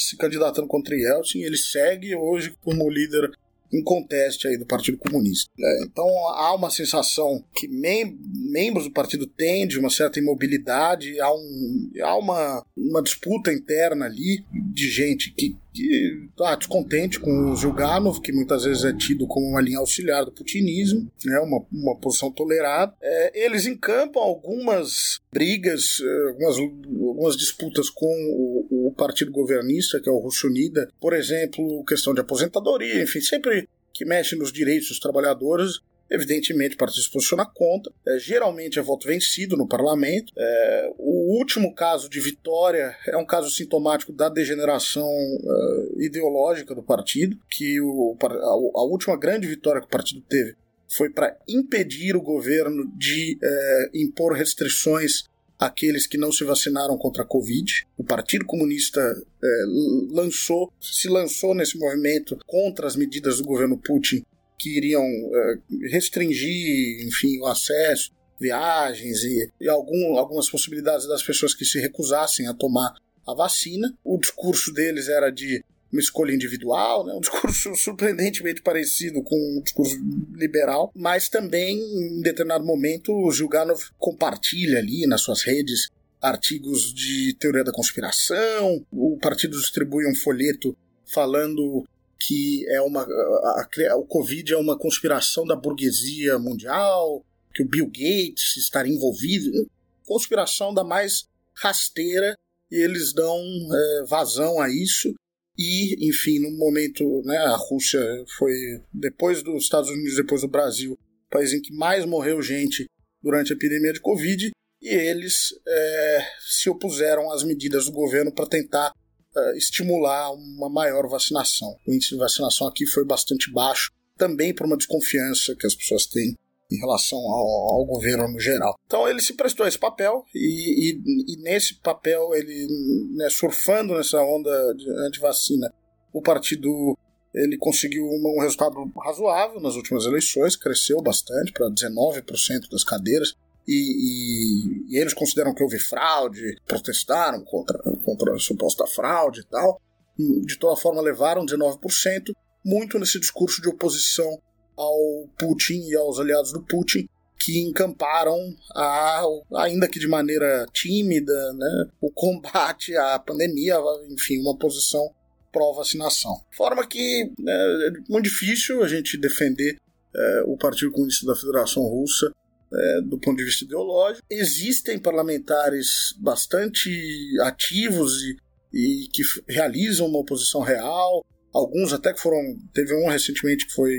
se candidatando contra Yeltsin, ele segue hoje como líder em conteste aí do Partido Comunista. Né? Então há uma sensação que mem membros do partido têm de uma certa imobilidade, há, um, há uma, uma disputa interna ali de gente que está descontente com o Zilganov, que muitas vezes é tido como uma linha auxiliar do putinismo, né, uma, uma posição tolerada. É, eles encampam algumas brigas, é, algumas, algumas disputas com o, o partido governista, que é o Russo Unida, por exemplo, questão de aposentadoria, enfim, sempre que mexe nos direitos dos trabalhadores, Evidentemente, o partido se posiciona contra. É, geralmente é voto vencido no parlamento. É, o último caso de vitória é um caso sintomático da degeneração uh, ideológica do partido, que o, a, a, última grande vitória que o partido teve foi para impedir o governo de uh, impor restrições àqueles que não se vacinaram contra a Covid. O Partido Comunista uh, lançou, se lançou nesse movimento contra as medidas do governo Putin que iriam uh, restringir, enfim, o acesso, viagens e, e algum, algumas possibilidades das pessoas que se recusassem a tomar a vacina. O discurso deles era de uma escolha individual, né? um discurso surpreendentemente parecido com um discurso liberal, mas também, em determinado momento, o Zilganov compartilha ali nas suas redes artigos de teoria da conspiração, o partido distribui um folheto falando que é uma a, a, o Covid é uma conspiração da burguesia mundial, que o Bill Gates estaria envolvido, conspiração da mais rasteira, e eles dão é, vazão a isso. E, enfim, no momento, né, a Rússia foi, depois dos Estados Unidos, depois do Brasil, o país em que mais morreu gente durante a epidemia de Covid, e eles é, se opuseram às medidas do governo para tentar uh, estimular uma maior vacinação. O índice de vacinação aqui foi bastante baixo, também por uma desconfiança que as pessoas têm em relação ao, ao, governo no geral. Então ele se prestou a esse papel e, e, e nesse papel ele, né, surfando nessa onda antivacina, o partido ele conseguiu um, um resultado razoável nas últimas eleições, cresceu bastante para 19% das cadeiras. E, e, e, eles consideram que houve fraude, protestaram contra, contra a suposta fraude e tal. De toda forma, levaram 19%, muito nesse discurso de oposição ao Putin e aos aliados do Putin, que encamparam, a, ainda que de maneira tímida, né, o combate à pandemia, enfim, uma posição pró-vacinação. Forma que né, é muito difícil a gente defender é, o Partido Comunista da Federação Russa é, do ponto de vista ideológico. Existem parlamentares bastante ativos e, e que realizam uma oposição real. Alguns até que foram. Teve um recentemente que foi.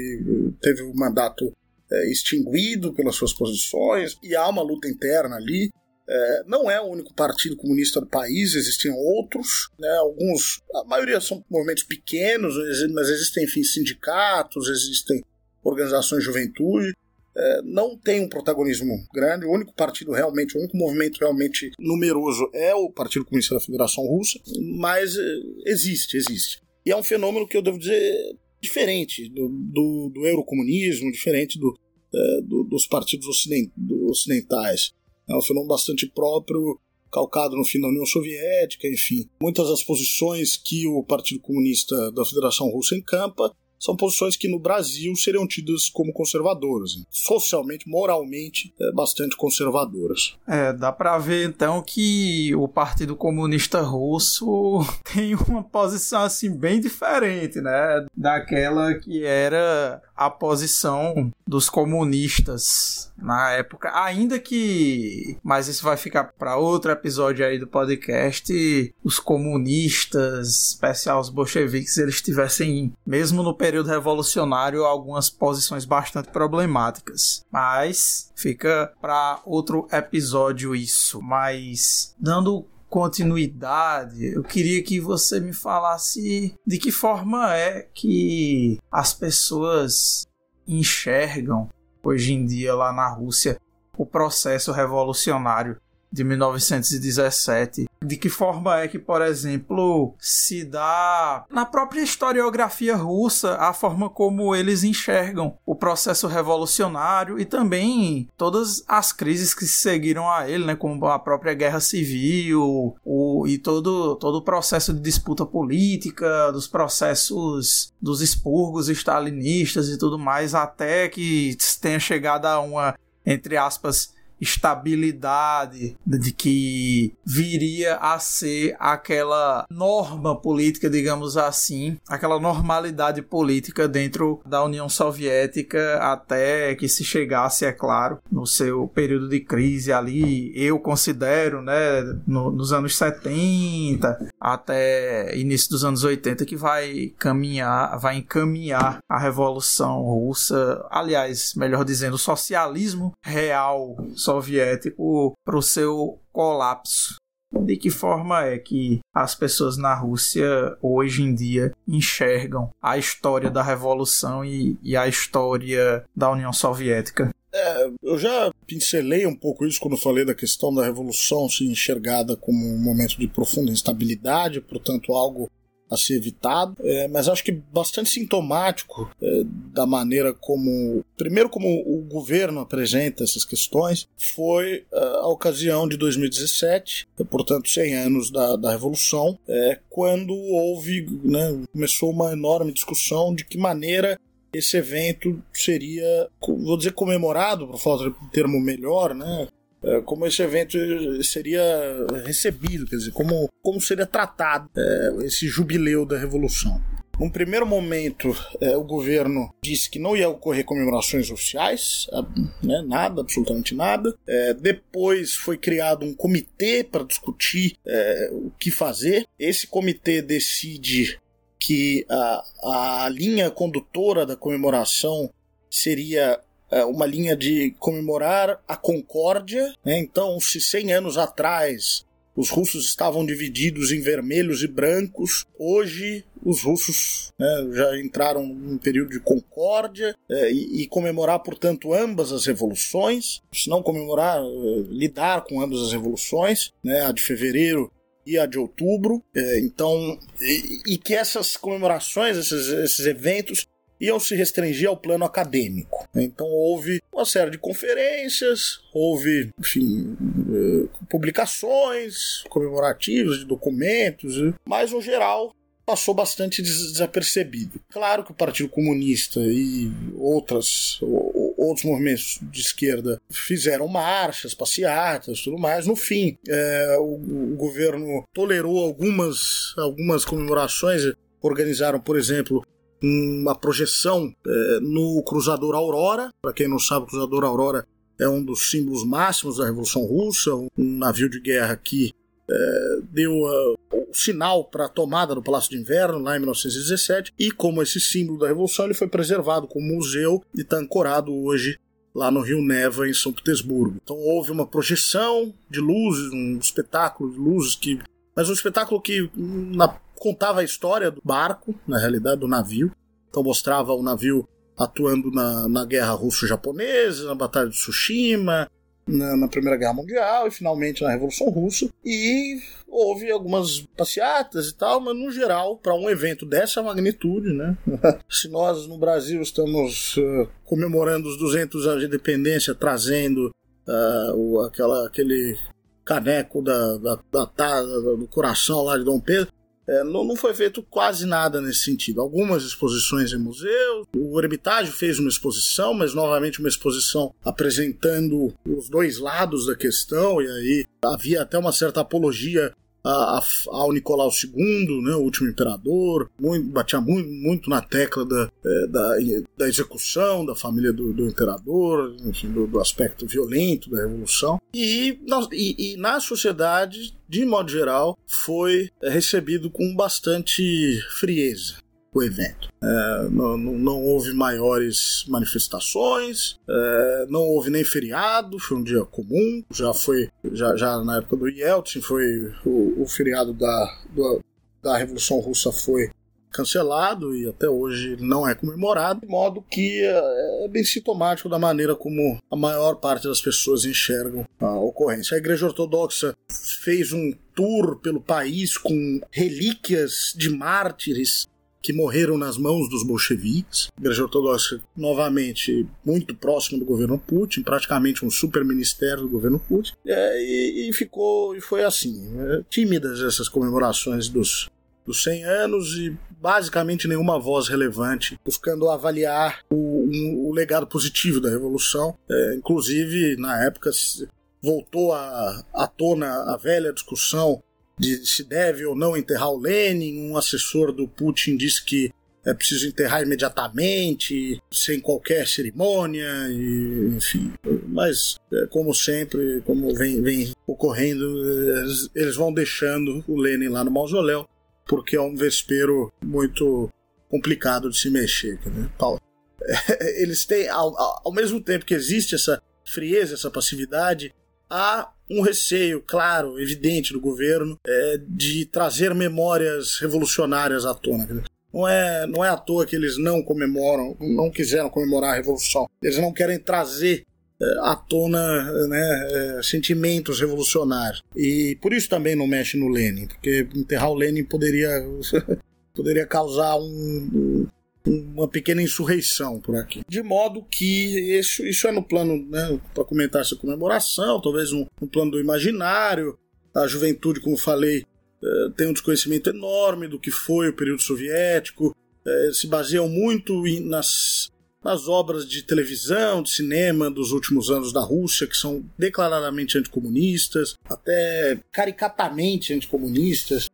teve o mandato é, extinguido pelas suas posições, e há uma luta interna ali. É, não é o único partido comunista do país, existem outros, né, alguns, a maioria são movimentos pequenos, mas existem, enfim, sindicatos, existem organizações de juventude, é, não tem um protagonismo grande, o único partido realmente, o único movimento realmente numeroso é o Partido Comunista da Federação Russa, mas é, existe, existe. E é um fenômeno que eu devo dizer diferente do, do, do eurocomunismo, diferente do, é, do, dos partidos ocident, ocidentais. É um fenômeno bastante próprio, calcado no fim da União Soviética, enfim. Muitas das posições que o Partido Comunista da Federação Russa encampa são posições que no Brasil seriam tidas como conservadoras, socialmente, moralmente, é, bastante conservadoras. É, dá para ver então que o Partido Comunista Russo tem uma posição assim bem diferente, né, daquela que era a posição dos comunistas na época, ainda que, mas isso vai ficar para outro episódio aí do podcast, os comunistas, especial os bolcheviques, eles tivessem mesmo no período revolucionário algumas posições bastante problemáticas. Mas fica para outro episódio isso. Mas dando continuidade, eu queria que você me falasse de que forma é que as pessoas enxergam hoje em dia lá na Rússia o processo revolucionário de 1917. De que forma é que, por exemplo, se dá na própria historiografia russa a forma como eles enxergam o processo revolucionário e também todas as crises que se seguiram a ele, né, como a própria guerra civil o, e todo, todo o processo de disputa política, dos processos dos expurgos stalinistas e tudo mais, até que tenha chegado a uma, entre aspas, estabilidade de que viria a ser aquela norma política, digamos assim, aquela normalidade política dentro da União Soviética até que se chegasse, é claro, no seu período de crise ali, eu considero, né, no, nos anos 70 até início dos anos 80 que vai caminhar, vai encaminhar a Revolução Russa, aliás, melhor dizendo, o socialismo real soviético para o seu colapso. De que forma é que as pessoas na Rússia hoje em dia enxergam a história da Revolução e, e a história da União Soviética? É, eu já pincelei um pouco isso quando falei da questão da Revolução ser enxergada como um momento de profunda instabilidade, portanto, algo a ser evitado, é, mas acho que bastante sintomático é, da maneira como, primeiro, como o governo apresenta essas questões, foi é, a ocasião de 2017, é, portanto, 100 anos da, da Revolução, é, quando houve, né, começou uma enorme discussão de que maneira esse evento seria, vou dizer, comemorado, por falta de um termo melhor, né? É, como esse evento seria recebido, quer dizer, como, como seria tratado é, esse jubileu da Revolução. Num primeiro momento, é, o governo disse que não ia ocorrer comemorações oficiais, né, nada, absolutamente nada. É, depois foi criado um comitê para discutir o que fazer. Esse comitê decide que a, a linha condutora da comemoração seria uma linha de comemorar a concórdia. Né? Então, se 100 anos atrás os russos estavam divididos em vermelhos e brancos, hoje os russos né, já entraram num período de concórdia é, e, e, comemorar, portanto, ambas as revoluções, se não comemorar, é, lidar com ambas as revoluções, né, a de fevereiro e a de outubro. É, então, e, e, que essas comemorações, esses, esses eventos, iam se restringir ao plano acadêmico. Então houve uma série de conferências, houve, enfim, eh, publicações comemorativas de documentos, mas no geral passou bastante desapercebido. Claro que o Partido Comunista e outras, outros movimentos de esquerda fizeram marchas, passeatas, tudo mais. No fim, é, o, o, governo tolerou algumas, algumas comemorações, organizaram, por exemplo, uma projeção é, no Cruzador Aurora. Para quem não sabe, o Cruzador Aurora é um dos símbolos máximos da Revolução Russa, um navio de guerra que é, deu uh, o sinal para a tomada do Palácio de Inverno lá em 1917 e como esse símbolo da Revolução ele foi preservado como museu e está ancorado hoje lá no Rio Neva em São Petersburgo. Então houve uma projeção de luzes, um espetáculo de luzes que, mas um espetáculo que na, contava a história do barco, na realidade do navio. Então mostrava o navio atuando na, na guerra russo-japonesa, na Batalha de Tsushima, na, na, Primeira Guerra Mundial e finalmente na Revolução Russa. E houve algumas passeatas e tal, mas no geral, para um evento dessa magnitude, né? Se nós no Brasil estamos uh, comemorando os 200 anos de independência, trazendo uh, o, aquela, aquele caneco da, da, da, da, do coração lá de Dom Pedro, é, não, não, foi feito quase nada nesse sentido. Algumas exposições em museus, o Hermitage fez uma exposição, mas novamente uma exposição apresentando os dois lados da questão, e aí havia até uma certa apologia a, ao Nicolau II, né, o último imperador, muito, batia muito, muito na tecla da, é, da, da, execução da família do, do imperador, enfim, do, do, aspecto violento da revolução. E, e, e, na sociedade, de modo geral, foi recebido com bastante frieza o evento. É, não, não, houve maiores manifestações, é, não houve nem feriado, foi um dia comum. Já foi, já, já na época do Yeltsin, foi o, o feriado da, do, da Revolução Russa foi cancelado e até hoje não é comemorado, de modo que é, é bem sintomático da maneira como a maior parte das pessoas enxergam a ocorrência. A Igreja Ortodoxa fez um tour pelo país com relíquias de mártires que morreram nas mãos dos bolcheviques. A Igreja Ortodoxa, novamente, muito próximo do governo Putin, praticamente um super ministério do governo Putin. É, e, e, ficou, e foi assim, é, tímidas essas comemorações dos, dos 100 anos e basicamente nenhuma voz relevante buscando avaliar o, um, o legado positivo da Revolução. É, inclusive, na época, voltou à, à tona a velha discussão de se deve ou não enterrar o Lenin. Um assessor do Putin disse que é preciso enterrar imediatamente, sem qualquer cerimônia, e, enfim. Mas, é, como sempre, como vem, vem ocorrendo, eles, vão deixando o Lenin lá no mausoléu, porque é um vespeiro muito complicado de se mexer. Né, Paulo? Eles têm, ao, ao mesmo tempo que existe essa frieza, essa passividade, há um receio, claro, evidente do governo é, de trazer memórias revolucionárias à tona. Não é, não é à toa que eles não comemoram, não quiseram comemorar a Revolução. Eles não querem trazer é, à tona né, é, sentimentos revolucionários. E por isso também não mexe no Lenin, porque enterrar o Lenin poderia, poderia causar um, uma pequena insurreição por aqui. De modo que isso, isso é no plano, né, para comentar essa comemoração, talvez um, um, plano do imaginário. A juventude, como falei, eh, tem um desconhecimento enorme do que foi o período soviético, eh, se baseiam muito nas nas obras de televisão, de cinema dos últimos anos da Rússia, que são declaradamente anticomunistas, até caricatamente anticomunistas.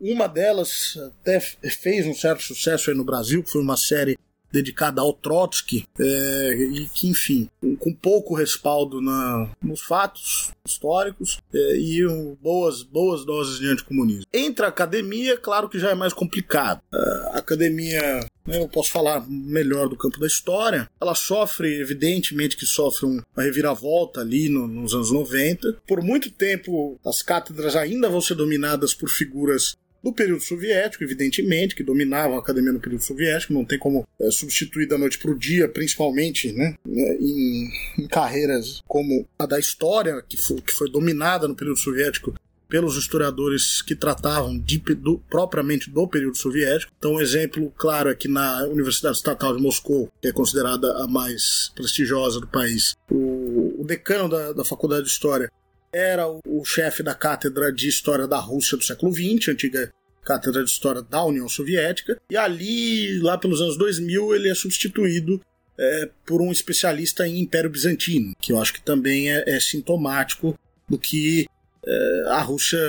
Uma delas até fez um certo sucesso aí no Brasil, que foi uma série dedicada ao Trotsky, é, e que, enfim, com pouco respaldo na, nos fatos históricos é, e um, boas, boas doses de anticomunismo. Entre a academia, claro que já é mais complicado. A academia né, eu posso falar melhor do campo da história, ela sofre, evidentemente que sofre uma reviravolta ali no, nos anos 90. Por muito tempo, as cátedras ainda vão ser dominadas por figuras do período soviético, evidentemente, que dominavam a academia no período soviético, não tem como é, substituir da noite para o dia, principalmente né, em, em, carreiras como a da história, que foi, que foi dominada no período soviético pelos historiadores que tratavam de, do, propriamente do período soviético. Então, um exemplo claro é que na Universidade Estatal de Moscou, que é considerada a mais prestigiosa do país, o, o decano da, da Faculdade de História era o, o chefe da cátedra de História da Rússia do século XX, antiga cátedra de História da União Soviética, e ali, lá pelos anos 2000, ele é substituído é, por um especialista em Império Bizantino, que eu acho que também é, é sintomático do que é, a Rússia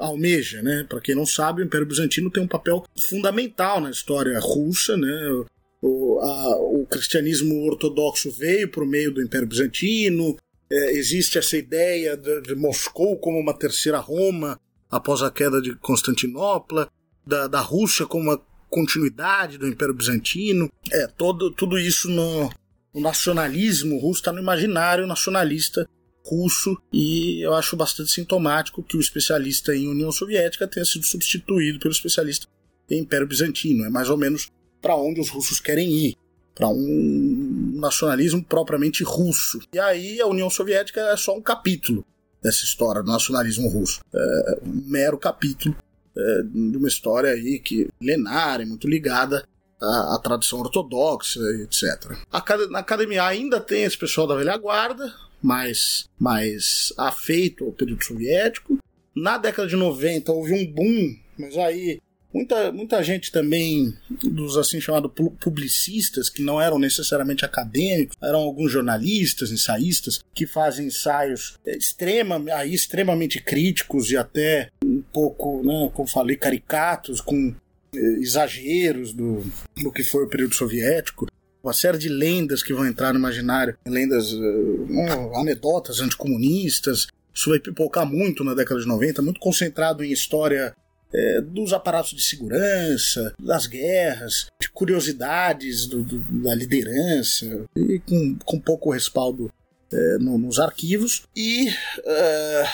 almeja. Né? Para quem não sabe, o Império Bizantino tem um papel fundamental na história russa. Né? O, a, o cristianismo ortodoxo veio por meio do Império Bizantino, é, existe essa ideia de, de, Moscou como uma terceira Roma após a queda de Constantinopla, da, da Rússia como uma continuidade do Império Bizantino. É, todo, tudo isso no, no nacionalismo russo está no imaginário nacionalista russo e eu acho bastante sintomático que o especialista em União Soviética tenha sido substituído pelo especialista em Império Bizantino. É mais ou menos para onde os russos querem ir para um nacionalismo propriamente russo. E aí a União Soviética é só um capítulo dessa história do nacionalismo russo. É um mero capítulo é, de uma história aí que lenária, muito ligada à, à tradição ortodoxa, etc. Na academia ainda tem esse pessoal da velha guarda, mais, mais afeito ao período soviético. Na década de 90 houve um boom, mas aí Muita, muita gente também, dos assim chamados publicistas, que não eram necessariamente acadêmicos, eram alguns jornalistas, ensaístas, que fazem ensaios extrema, aí, extremamente críticos e até um pouco, né, como falei, caricatos, com eh, exageros do, do que foi o período soviético uma série de lendas que vão entrar no imaginário, lendas, uh, anedotas anticomunistas. Isso vai pipocar muito na década de 90, muito concentrado em história é, dos aparatos de segurança, das guerras, de curiosidades do, do, da liderança, e com, com pouco respaldo é, no, nos arquivos. E é,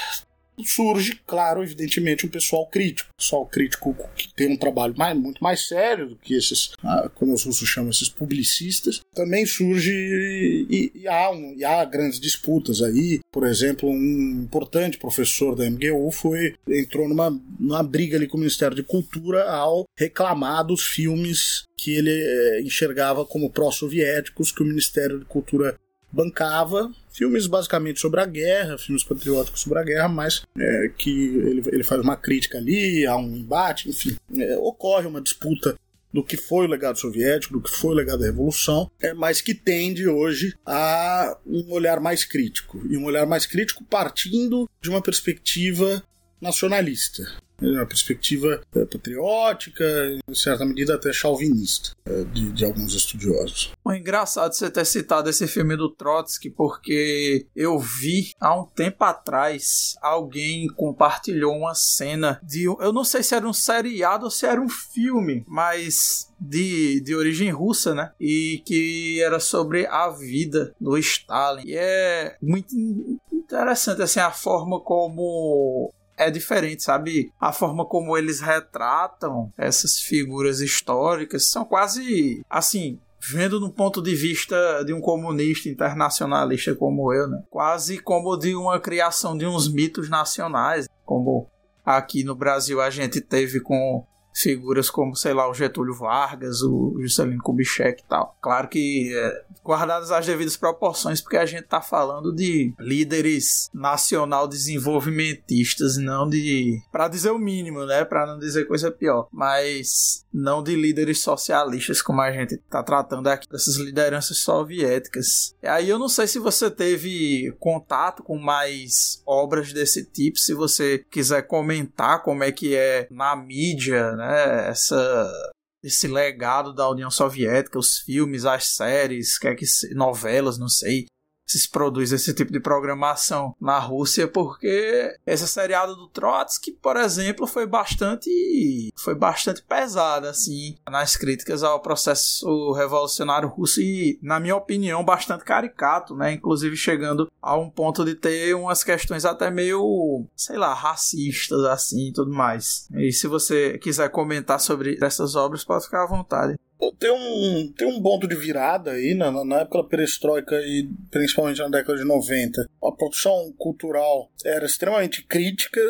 surge, claro, evidentemente, um pessoal crítico. Pessoal crítico que tem um trabalho mais, muito mais sério do que esses, ah, como os russos chamam, esses publicistas. Também surge e, e, há um, e há grandes disputas aí. Por exemplo, um importante professor da MGU foi, entrou numa, numa briga ali com o Ministério de Cultura ao reclamar dos filmes que ele eh, enxergava como pró-soviéticos que o Ministério de Cultura bancava filmes basicamente sobre a guerra, filmes patrióticos sobre a guerra, mas é, que ele, ele faz uma crítica ali, há um embate, enfim, é, ocorre uma disputa do que foi o legado soviético, do que foi o legado da Revolução, é, mas que tende hoje a um olhar mais crítico. E um olhar mais crítico partindo de uma perspectiva nacionalista uma perspectiva é, patriótica, em certa medida até chauvinista, é, de, de alguns estudiosos. É engraçado você ter citado esse filme do Trotsky, porque eu vi há um tempo atrás alguém compartilhou uma cena de. Eu não sei se era um seriado ou se era um filme, mas de, de origem russa, né? E que era sobre a vida do Stalin. E é muito interessante assim a forma como é diferente, sabe? A forma como eles retratam essas figuras históricas são quase assim. Vendo no ponto de vista de um comunista internacionalista como eu, né? Quase como de uma criação de uns mitos nacionais, como aqui no Brasil a gente teve com figuras como, sei lá, o Getúlio Vargas, o Juscelino Kubitschek e tal. Claro que é, guardadas as devidas proporções, porque a gente tá falando de líderes nacional desenvolvimentistas, não de, para dizer o mínimo, né, para não dizer coisa pior, mas não de líderes socialistas como a gente tá tratando aqui dessas lideranças soviéticas. Aí eu não sei se você teve contato com mais obras desse tipo, se você quiser comentar como é que é na mídia, né, essa esse legado da União Soviética, os filmes, as séries, quer que novelas, não sei, se produz esse tipo de programação na Rússia, porque essa seriado do Trotsky, por exemplo, foi bastante foi bastante pesada assim nas críticas ao processo revolucionário russo e, na minha opinião, bastante caricato, né? Inclusive chegando a um ponto de ter umas questões até meio, sei lá, racistas assim e tudo mais. E se você quiser comentar sobre essas obras, pode ficar à vontade tem um, tem um ponto de virada aí, na, na época da perestroika e principalmente na década de 90. A produção cultural era extremamente crítica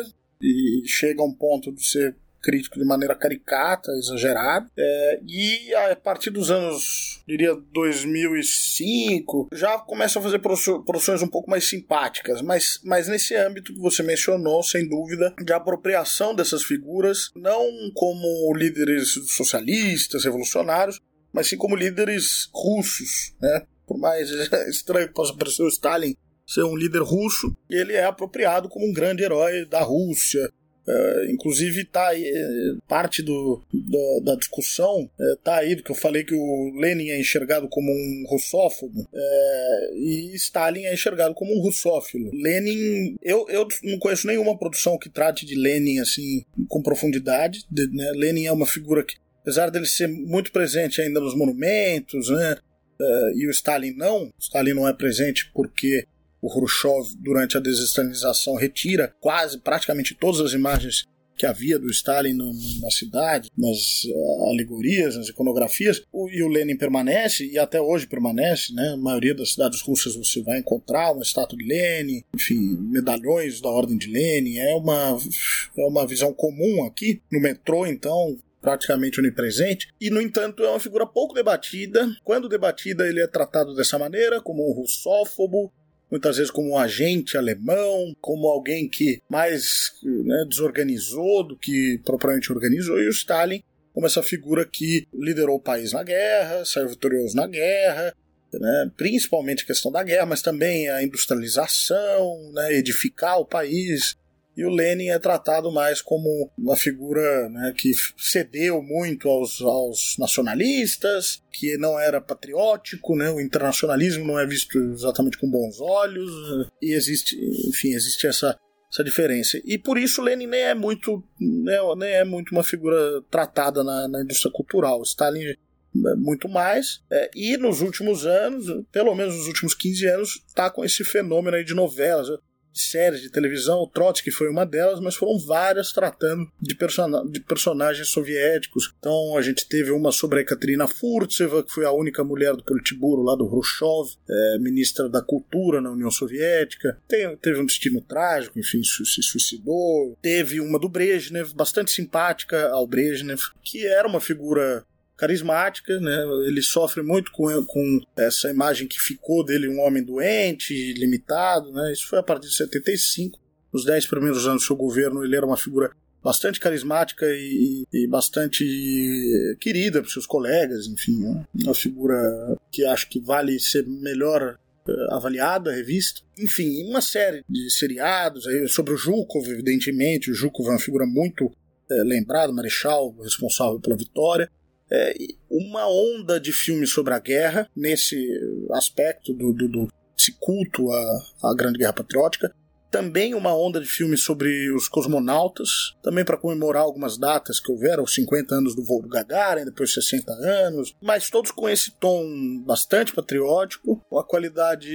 e chega a um ponto de ser crítico de maneira caricata, exagerada. É, e a partir dos anos, diria 2005, já começa a fazer produções um pouco mais simpáticas, mas, mas nesse âmbito que você mencionou, sem dúvida, de apropriação dessas figuras, não como líderes socialistas, revolucionários, mas sim como líderes russos, né? Por mais estranho que possa parecer o Stalin ser um líder russo, ele é apropriado como um grande herói da Rússia, Uh, inclusive tá aí, é, parte do, da, da discussão uh, tá aí do que eu falei que o Lenin é enxergado como um russófobo uh, e Stalin é enxergado como um russófilo. Lenin, eu, eu não conheço nenhuma produção que trate de Lenin assim com profundidade. De, né? Lenin é uma figura que, apesar dele ser muito presente ainda nos monumentos, né? e o Stalin não, Stalin não é presente porque o Khrushchev, durante a desestalização, retira quase, praticamente todas as imagens que havia do Stalin no, na cidade, nas uh, alegorias, nas iconografias, o, e o Lenin permanece, e até hoje permanece, né? A maioria das cidades russas você vai encontrar uma estátua de Lenin, enfim, medalhões da Ordem de Lenin, é uma, é uma visão comum aqui, no metrô, então, praticamente onipresente, e no entanto é uma figura pouco debatida. Quando debatida, ele é tratado dessa maneira, como um russófobo, muitas vezes como um agente alemão, como alguém que mais né, desorganizou do que propriamente organizou, e o Stalin como essa figura que liderou o país na guerra, saiu vitorioso na guerra, né, principalmente a questão da guerra, mas também a industrialização, né, edificar o país, e o Lenin é tratado mais como uma figura né, que cedeu muito aos, aos, nacionalistas, que não era patriótico, né, o internacionalismo não é visto exatamente com bons olhos, e existe, enfim, existe essa, essa diferença. E por isso Lenin nem é muito, né, nem é muito uma figura tratada na, na indústria cultural. Stalin é muito mais. É, e nos últimos anos, pelo menos nos últimos 15 anos, está com esse fenômeno aí de novelas séries de televisão, o Trotsky foi uma delas, mas foram várias tratando de, person de personagens soviéticos. Então a gente teve uma sobre a Ekaterina Furtseva, que foi a única mulher do Politburo lá do Khrushchev, é, ministra da Cultura na União Soviética. Tem, teve um destino trágico, enfim, se suicidou. Teve uma do Brezhnev, bastante simpática ao Brezhnev, que era uma figura carismática, né? Ele sofre muito com, com essa imagem que ficou dele um homem doente, limitado, né? Isso foi a partir de 75. Nos dez primeiros anos do seu governo, ele era uma figura bastante carismática e, e bastante querida por seus colegas, enfim, né? uma figura que acho que vale ser melhor eh, avaliada, revista. Enfim, uma série de seriados sobre o Zhukov, evidentemente. O Zhukov é uma figura muito é, lembrada, marechal, responsável pela vitória é, uma onda de filmes sobre a guerra, nesse aspecto do, do, do culto à, à Grande Guerra Patriótica, também uma onda de filmes sobre os cosmonautas, também para comemorar algumas datas que houveram, os 50 anos do voo do Gagarin, depois 60 anos, mas todos com esse tom bastante patriótico, a qualidade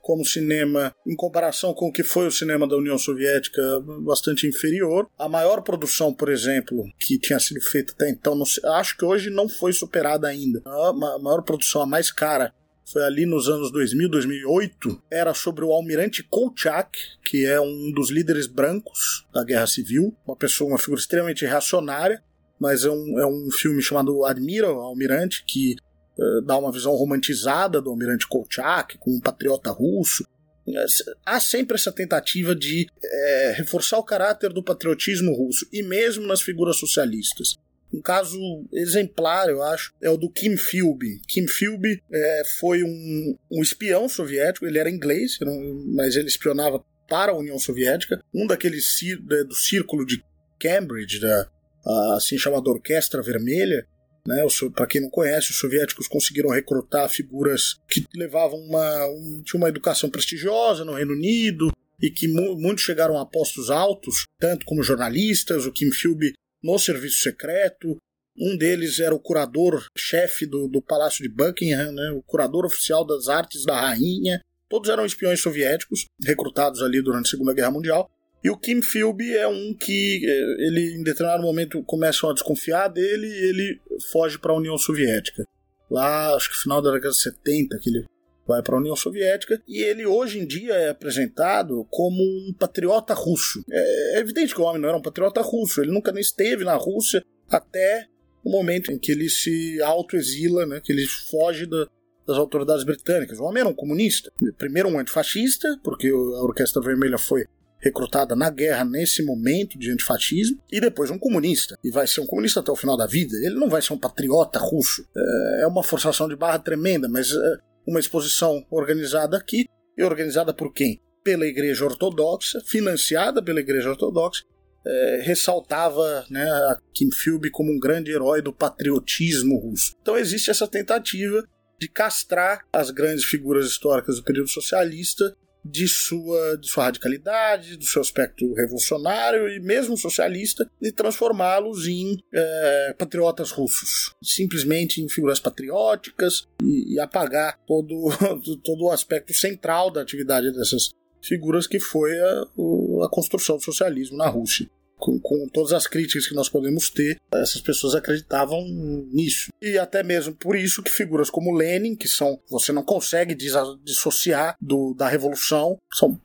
como cinema, em comparação com o que foi o cinema da União Soviética, bastante inferior. A maior produção, por exemplo, que tinha sido feita até então, acho que hoje não foi superada ainda. A maior produção, a mais cara, foi ali nos anos 2000, 2008, era sobre o almirante Kolchak, que é um dos líderes brancos da Guerra Civil, uma pessoa, uma figura extremamente reacionária, mas é um, é um filme chamado Admiral, Almirante, que uh, dá uma visão romantizada do almirante Kolchak, como um patriota russo. Há sempre essa tentativa de é, reforçar o caráter do patriotismo russo, e mesmo nas figuras socialistas. Um caso exemplar, eu acho, é o do Kim Philby. Kim Philby é, foi um, um espião soviético, ele era inglês, mas ele espionava para a União Soviética. Um daqueles do círculo de Cambridge, da assim chamada Orquestra Vermelha, né, para quem não conhece, os soviéticos conseguiram recrutar figuras que levavam uma, um, tinham uma educação prestigiosa no Reino Unido e que mu muitos chegaram a postos altos, tanto como jornalistas. O Kim Philby no serviço secreto. Um deles era o curador-chefe do, do Palácio de Buckingham, né, o curador oficial das artes da rainha. Todos eram espiões soviéticos, recrutados ali durante a Segunda Guerra Mundial. E o Kim Philby é um que eh, ele em determinado momento começam a desconfiar dele e ele foge para a União Soviética. Lá, acho que final da década de 70 que ele vai para a União Soviética, e ele hoje em dia é apresentado como um patriota russo. É, é evidente que o homem não era um patriota russo, ele nunca nem esteve na Rússia até o momento em que ele se autoexila, né, que ele foge da, das autoridades britânicas. O homem era um comunista. Primeiro um antifascista, porque a Orquestra Vermelha foi recrutada na guerra nesse momento de antifascismo, e depois um comunista. E vai ser um comunista até o final da vida. Ele não vai ser um patriota russo. É uma forçação de barra tremenda, mas é uma exposição organizada aqui, e organizada por quem? Pela Igreja Ortodoxa, financiada pela Igreja Ortodoxa, é, ressaltava né, a Kim Philby como um grande herói do patriotismo russo. Então existe essa tentativa de castrar as grandes figuras históricas do período socialista de sua, de sua radicalidade, do seu aspecto revolucionário e mesmo socialista, e transformá-los em é, patriotas russos, simplesmente em figuras patrióticas e, e apagar todo, todo o aspecto central da atividade dessas figuras que foi a, a construção do socialismo na Rússia com, com, todas as críticas que nós podemos ter, essas pessoas acreditavam nisso. E até mesmo por isso que figuras como Lenin, que são você não consegue dissociar do, da revolução, são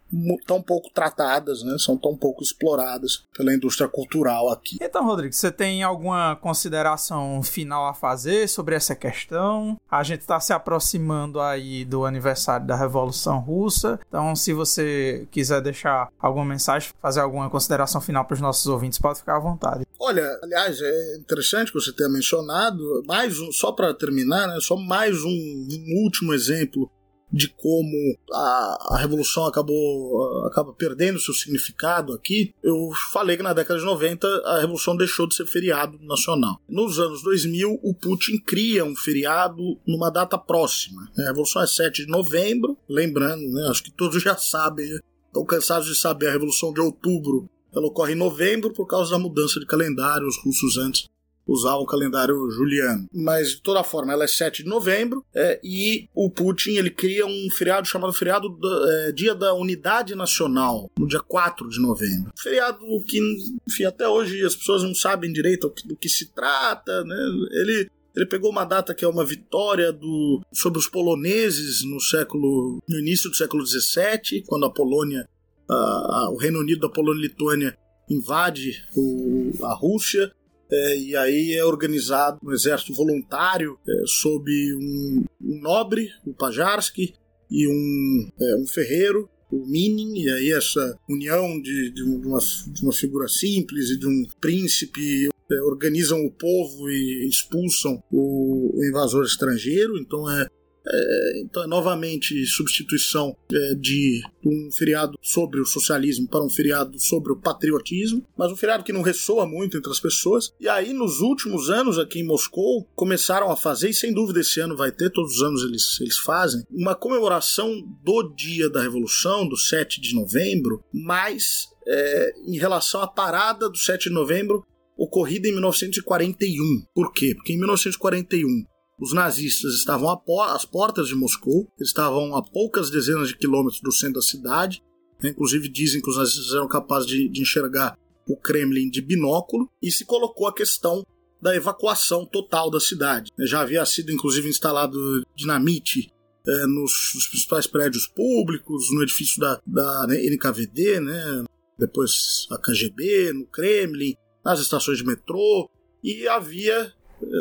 tão pouco tratadas, né? São tão pouco exploradas pela indústria cultural aqui. Então, Rodrigo, você tem alguma consideração final a fazer sobre essa questão? A gente está se aproximando aí do aniversário da Revolução Russa, então se você quiser deixar alguma mensagem, fazer alguma consideração final para os nossos ouvintes, pode ficar à vontade. Olha, aliás, é interessante que você tenha mencionado, mais um, só para terminar, né? Só mais um, um último exemplo de como a, a revolução acabou acaba perdendo seu significado aqui, eu falei que na década de 90 a revolução deixou de ser feriado nacional. Nos anos 2000, o Putin cria um feriado numa data próxima. A revolução é 7 de novembro, lembrando, né, acho que todos já sabem, estão cansados de saber, a revolução de outubro ela ocorre em novembro por causa da mudança de calendário. Os russos antes usar o calendário juliano. Mas, de toda forma, ela é 7 de novembro é, e o Putin ele cria um feriado chamado feriado do, é, Dia da Unidade Nacional, no dia 4 de novembro. Feriado que, enfim, até hoje as pessoas não sabem direito do que, do que se trata, né? Ele ele pegou uma data que é uma vitória do, sobre os poloneses no século no início do século XVII, quando a Polônia, a, a, o Reino Unido da Polônia e Lituânia invade o, a Rússia é, e aí é organizado um exército voluntário é, sob um, um, nobre, o Pajarski, e um, é, um ferreiro, o Minin, e aí essa união de, de, uma, de uma figura simples e de um príncipe é, organizam o povo e expulsam o, o invasor estrangeiro, então é é, então, é novamente substituição é, de um feriado sobre o socialismo para um feriado sobre o patriotismo, mas um feriado que não ressoa muito entre as pessoas. E aí, nos últimos anos aqui em Moscou, começaram a fazer, e sem dúvida esse ano vai ter, todos os anos eles, eles fazem, uma comemoração do dia da Revolução, do 7 de novembro, mas é, em relação à parada do 7 de novembro ocorrida em 1941. Por quê? Porque em 1941 os nazistas estavam às portas de Moscou, estavam a poucas dezenas de quilômetros do centro da cidade. Né? Inclusive, dizem que os nazistas eram capazes de, de enxergar o Kremlin de binóculo, e se colocou a questão da evacuação total da cidade. Já havia sido, inclusive, instalado dinamite é, nos, nos, principais prédios públicos, no edifício da, da né, NKVD, né, depois a KGB, no Kremlin, nas estações de metrô, e havia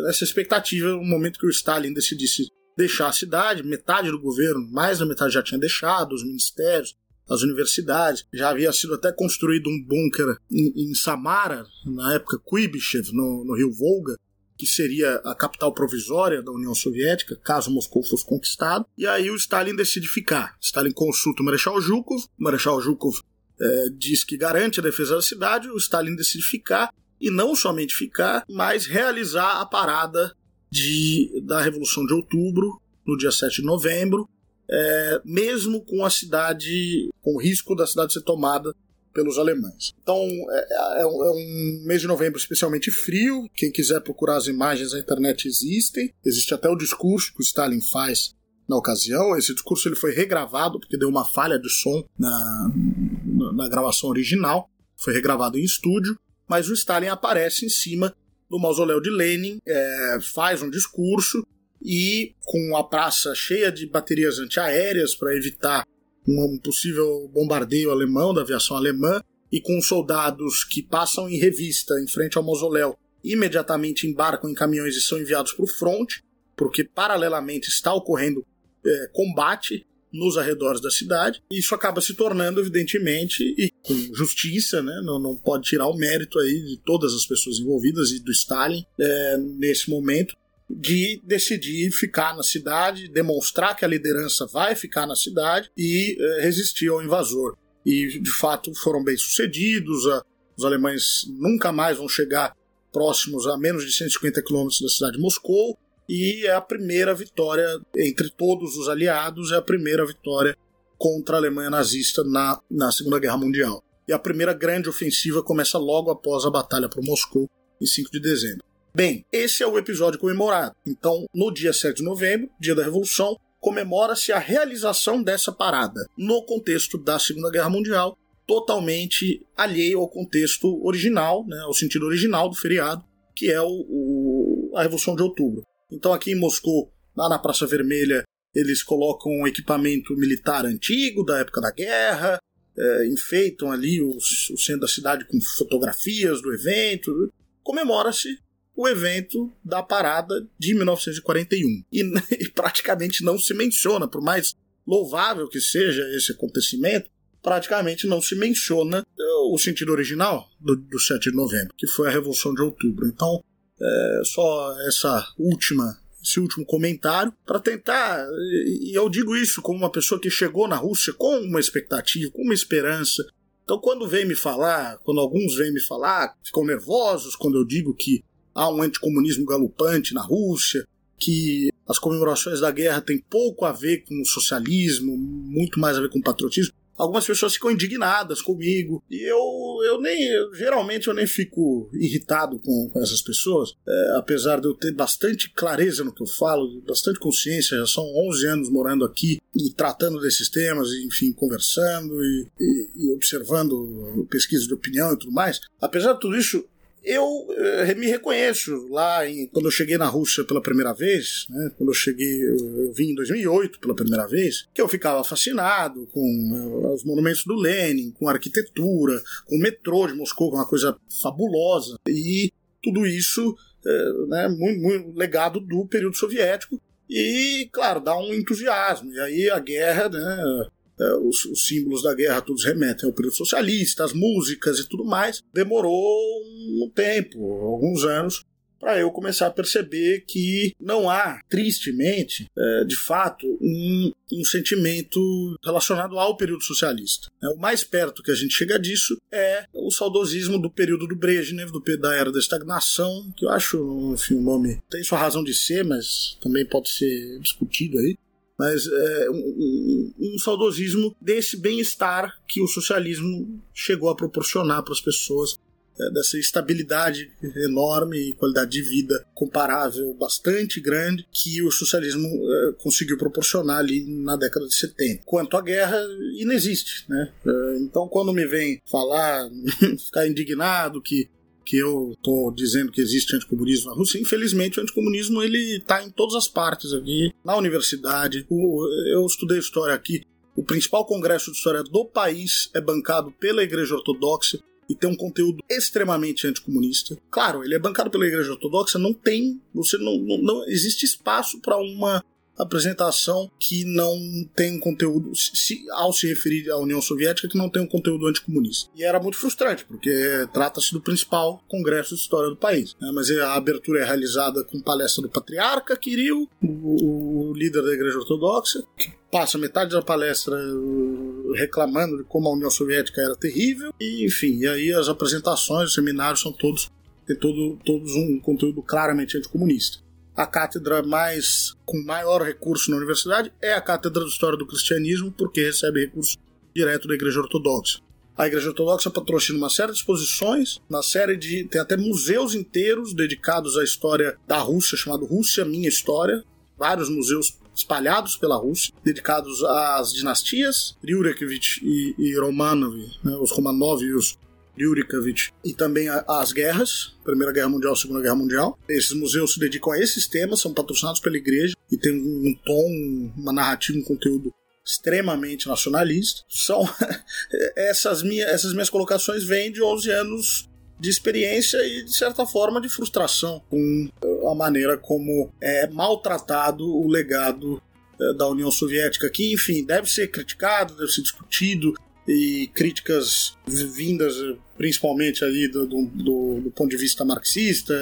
essa expectativa no momento que o Stalin decidisse deixar a cidade, metade do governo, mais da metade já tinha deixado, os ministérios, as universidades, já havia sido até construído um bunker em, em Samara, na época Kuibyshev, no, no rio Volga, que seria a capital provisória da União Soviética, caso Moscou fosse conquistado. E aí o Stalin decide ficar. Stalin consulta o Marechal Zhukov, o Marechal Zhukov é, diz que garante a defesa da cidade, o Stalin decide ficar, e não somente ficar, mas realizar a parada de, da Revolução de Outubro, no dia 7 de novembro, é, mesmo com a cidade, com o risco da cidade ser tomada pelos alemães. Então é, é, um, é, um, mês de novembro especialmente frio. Quem quiser procurar as imagens na internet existem. Existe até o discurso que o Stalin faz na ocasião. Esse discurso ele foi regravado porque deu uma falha de som na, na gravação original. Foi regravado em estúdio mas o Stalin aparece em cima do mausoléu de Lenin, é, faz um discurso e com a praça cheia de baterias antiaéreas para evitar um possível bombardeio alemão da aviação alemã e com soldados que passam em revista em frente ao mausoléu imediatamente embarcam em caminhões e são enviados para o fronte, porque paralelamente está ocorrendo é, combate nos arredores da cidade. Isso acaba se tornando, evidentemente, e com justiça, né? não, não pode tirar o mérito aí de todas as pessoas envolvidas e do Stalin é, nesse momento, de decidir ficar na cidade, demonstrar que a liderança vai ficar na cidade e é, resistir ao invasor. E de fato foram bem sucedidos, a, os alemães nunca mais vão chegar próximos a menos de 150 quilômetros da cidade de Moscou, e é a primeira vitória entre todos os aliados, é a primeira vitória contra a Alemanha nazista na, na Segunda Guerra Mundial. E a primeira grande ofensiva começa logo após a batalha por Moscou, em 5 de dezembro. Bem, esse é o episódio comemorado. Então, no dia 7 de novembro, dia da Revolução, comemora-se a realização dessa parada, no contexto da Segunda Guerra Mundial, totalmente alheio ao contexto original, né, ao sentido original do feriado, que é o, o, a Revolução de Outubro. Então, aqui em Moscou, lá na Praça Vermelha, eles colocam equipamento militar antigo, da época da guerra, é, enfeitam ali o, o centro da cidade com fotografias do evento. Comemora-se o evento da parada de 1941. E, e, praticamente não se menciona, por mais louvável que seja esse acontecimento, praticamente não se menciona é, o sentido original do, do 7 de novembro, que foi a Revolução de Outubro. Então, é, só essa última esse último comentário para tentar e eu digo isso como uma pessoa que chegou na Rússia com uma expectativa, com uma esperança. Então quando vem me falar, quando alguns vêm me falar, ficam nervosos quando eu digo que há um anticomunismo galopante na Rússia, que as comemorações da guerra têm pouco a ver com o socialismo, muito mais a ver com o patriotismo algumas pessoas ficam indignadas comigo. E eu, eu nem. Eu, geralmente eu nem fico irritado com, com essas pessoas. É, apesar de eu ter bastante clareza no que eu falo, bastante consciência, já são 11 anos morando aqui e tratando desses temas, e, enfim, conversando e, e, e observando pesquisas de opinião e tudo mais. Apesar de tudo isso, eu eh, me reconheço lá em, quando eu cheguei na Rússia pela primeira vez, né, quando eu cheguei, eu vim em 2008 pela primeira vez, que eu ficava fascinado com eh, os monumentos do Lenin, com a arquitetura, com o metrô de Moscou, que é uma coisa fabulosa, e tudo isso eh, né, muito, muito legado do período soviético, e, claro, dá um entusiasmo. E aí a guerra, né, os, os, símbolos da guerra todos remetem ao período socialista, as músicas e tudo mais. Demorou um tempo, alguns anos, para eu começar a perceber que não há, tristemente, é, de fato, um, um, sentimento relacionado ao período socialista. É, o mais perto que a gente chega disso é o saudosismo do período do Brezhnev, do, da era da estagnação, que eu acho, enfim, o nome tem sua razão de ser, mas também pode ser discutido aí mas é, um, um, saudosismo desse bem-estar que o socialismo chegou a proporcionar para as pessoas, é, dessa estabilidade enorme e qualidade de vida comparável bastante grande que o socialismo é, conseguiu proporcionar ali na década de 70. Quanto à guerra, inexiste. Né? É, então, quando me vem falar, ficar indignado que que eu estou dizendo que existe anticomunismo na Rússia, infelizmente o anticomunismo ele está em todas as partes aqui, na universidade. O, eu estudei história aqui. O principal congresso de história do país é bancado pela Igreja Ortodoxa e tem um conteúdo extremamente anticomunista. Claro, ele é bancado pela Igreja Ortodoxa, não tem, você não, não, não existe espaço para uma apresentação que não tem um conteúdo, se, ao se referir à União Soviética, que não tem um conteúdo anticomunista. E era muito frustrante, porque trata-se do principal congresso de história do país. Né? Mas a abertura é realizada com palestra do patriarca Kirill, o, o líder da Igreja Ortodoxa, que passa metade da palestra uh, reclamando de como a União Soviética era terrível, e enfim, e aí as apresentações, os seminários são todos tem todo, todos um conteúdo claramente anticomunista a cátedra mais com maior recurso na universidade é a cátedra de História do Cristianismo, porque recebe recurso direto da Igreja Ortodoxa. A Igreja Ortodoxa patrocina uma série de exposições, uma série de. tem até museus inteiros dedicados à história da Rússia, chamado Rússia Minha História. Vários museus espalhados pela Rússia, dedicados às dinastias Ryurekovich e, e Romanov, né, os Romanov e os Yurikovich e também as guerras, Primeira Guerra Mundial, Segunda Guerra Mundial. Esses museus se dedicam a esses temas, são patrocinados pela igreja e tem um tom, uma narrativa, um conteúdo extremamente nacionalista. São essas minhas, essas minhas colocações vêm de 11 anos de experiência e, de certa forma, de frustração com a maneira como é maltratado o legado é, da União Soviética, que, enfim, deve ser criticado, deve ser discutido, e críticas vindas principalmente ali do, do, do, do ponto de vista marxista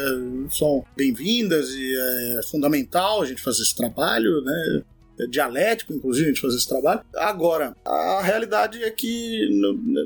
são bem-vindas e é fundamental a gente fazer esse trabalho, né? É dialético, inclusive, a gente fazer esse trabalho. Agora, a realidade é que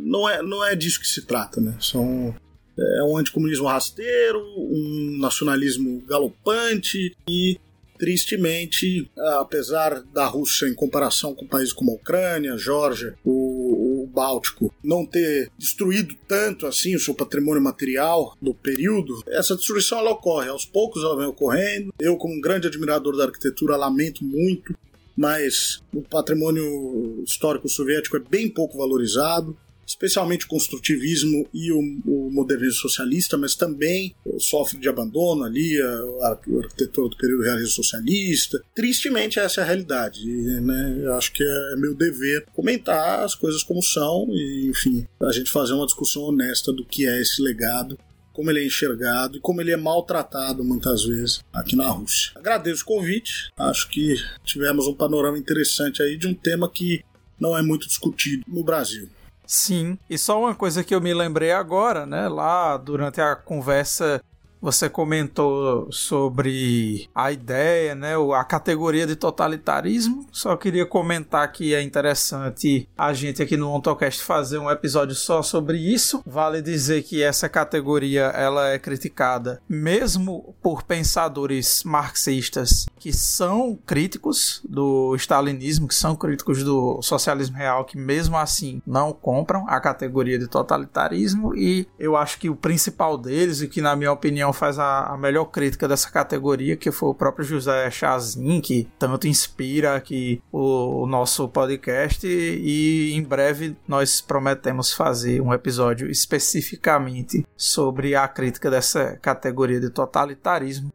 não é, não é disso que se trata, né? São é um anticomunismo rasteiro, um nacionalismo galopante e tristemente, apesar da Rússia em comparação com países como a Ucrânia, Geórgia, o, o, Báltico, não ter destruído tanto assim o seu patrimônio material do período, essa destruição ela ocorre. Aos poucos ela vem ocorrendo. Eu, como um grande admirador da arquitetura, lamento muito mas o patrimônio histórico soviético é bem pouco valorizado especialmente o construtivismo e o, o modernismo socialista, mas também sofre de abandono ali, a, a arquitetura do período realismo socialista. Tristemente, essa é a realidade. E, né, eu acho que é, é meu dever comentar as coisas como são e, enfim, a gente fazer uma discussão honesta do que é esse legado como ele é enxergado e como ele é maltratado muitas vezes aqui na Rússia. Agradeço o convite, acho que tivemos um panorama interessante aí de um tema que não é muito discutido no Brasil. Sim, e só uma coisa que eu me lembrei agora, né? Lá durante a conversa você comentou sobre a ideia, né, a categoria de totalitarismo. Só queria comentar que é interessante a gente aqui no Ontocast fazer um episódio só sobre isso. Vale dizer que essa categoria ela é criticada mesmo por pensadores marxistas que são críticos do stalinismo, que são críticos do socialismo real, que mesmo assim não compram a categoria de totalitarismo. E eu acho que o principal deles, e que na minha opinião faz a, a, melhor crítica dessa categoria, que foi o próprio José Chazin, que tanto inspira aqui o, o nosso podcast. E, em breve nós prometemos fazer um episódio especificamente sobre a crítica dessa categoria de totalitarismo.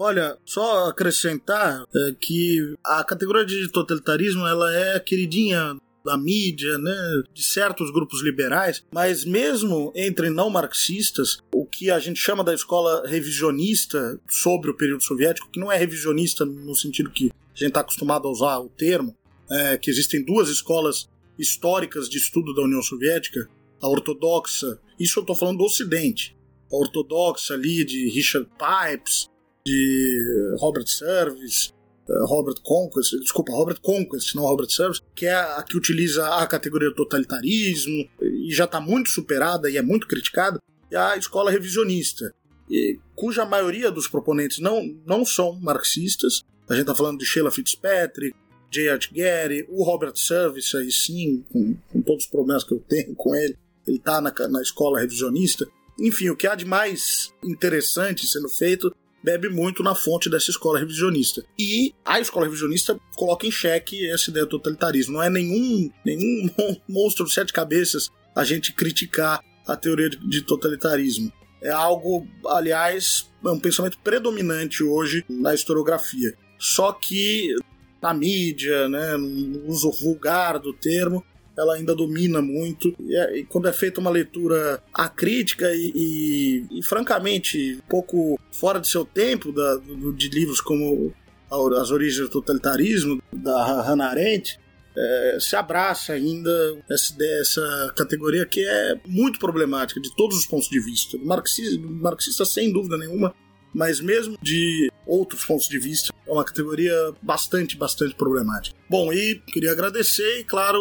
Olha, só acrescentar é, que a categoria de totalitarismo ela é queridinha da mídia, né, de certos grupos liberais, mas mesmo entre não marxistas, o que a gente chama da escola revisionista sobre o período soviético, que não é revisionista no sentido que a gente está acostumado a usar o termo, é, que existem duas escolas históricas de estudo da União Soviética, a ortodoxa, isso eu estou falando do Ocidente, a ortodoxa ali de Richard Pipes, de Robert Service, Robert Conquest, desculpa, Robert Conquest, não Robert Service, que é a que utiliza a categoria totalitarismo e já está muito superada e é muito criticada, é a escola revisionista, e, cuja maioria dos proponentes não, não são marxistas. A gente está falando de Sheila Fitzpatrick, J. Art Gary, o Robert Service, aí sim, com, com, todos os problemas que eu tenho com ele, ele está na, na escola revisionista. Enfim, o que há de mais interessante sendo feito bebe muito na fonte dessa escola revisionista. E a escola revisionista coloca em xeque essa ideia do totalitarismo. Não é nenhum, nenhum monstro de sete cabeças a gente criticar a teoria de totalitarismo. É algo, aliás, é um pensamento predominante hoje na historiografia. Só que na mídia, né, no uso vulgar do termo, ela ainda domina muito. E, é, e quando é feita uma leitura acrítica e, e, e, francamente, um pouco fora de seu tempo, da, do, de livros como As Origens do Totalitarismo, da Hannah Arendt, é, se abraça ainda essa, essa categoria que é muito problemática de todos os pontos de vista. Marxista, marxista sem dúvida nenhuma, mas mesmo de outros pontos de vista, é uma categoria bastante, bastante problemática. Bom, e queria agradecer e, claro,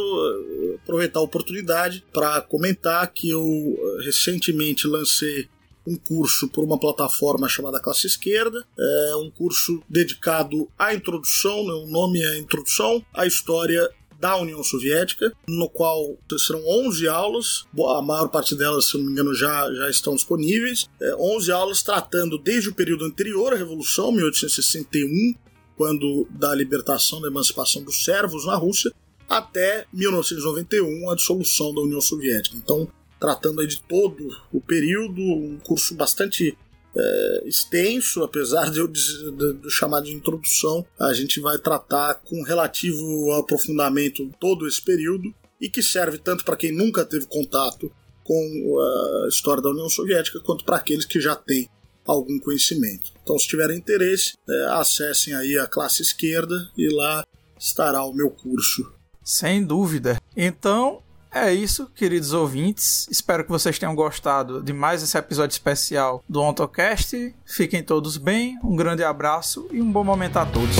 aproveitar a oportunidade para comentar que eu eh, recentemente lancei um curso por uma plataforma chamada Classe Esquerda, é um curso dedicado à introdução, né, o nome é Introdução à História da União Soviética, no qual serão 11 aulas, a maior parte delas, se não me engano, já, já estão disponíveis. É, 11 aulas tratando desde o período anterior à Revolução, 1861, quando da libertação, da emancipação dos servos na Rússia, até 1991, a dissolução da União Soviética. Então, tratando aí de todo o período, um curso bastante é, extenso, apesar de eu de, de, de chamar de introdução, a gente vai tratar com relativo aprofundamento todo esse período e que serve tanto para quem nunca teve contato com a história da União Soviética quanto para aqueles que já têm algum conhecimento. Então, se tiverem interesse, é, acessem aí a classe esquerda e lá estará o meu curso. Sem dúvida. Então, é isso, queridos ouvintes. Espero que vocês tenham gostado de mais esse episódio especial do OntoCast. Fiquem todos bem, um grande abraço e um bom momento a todos.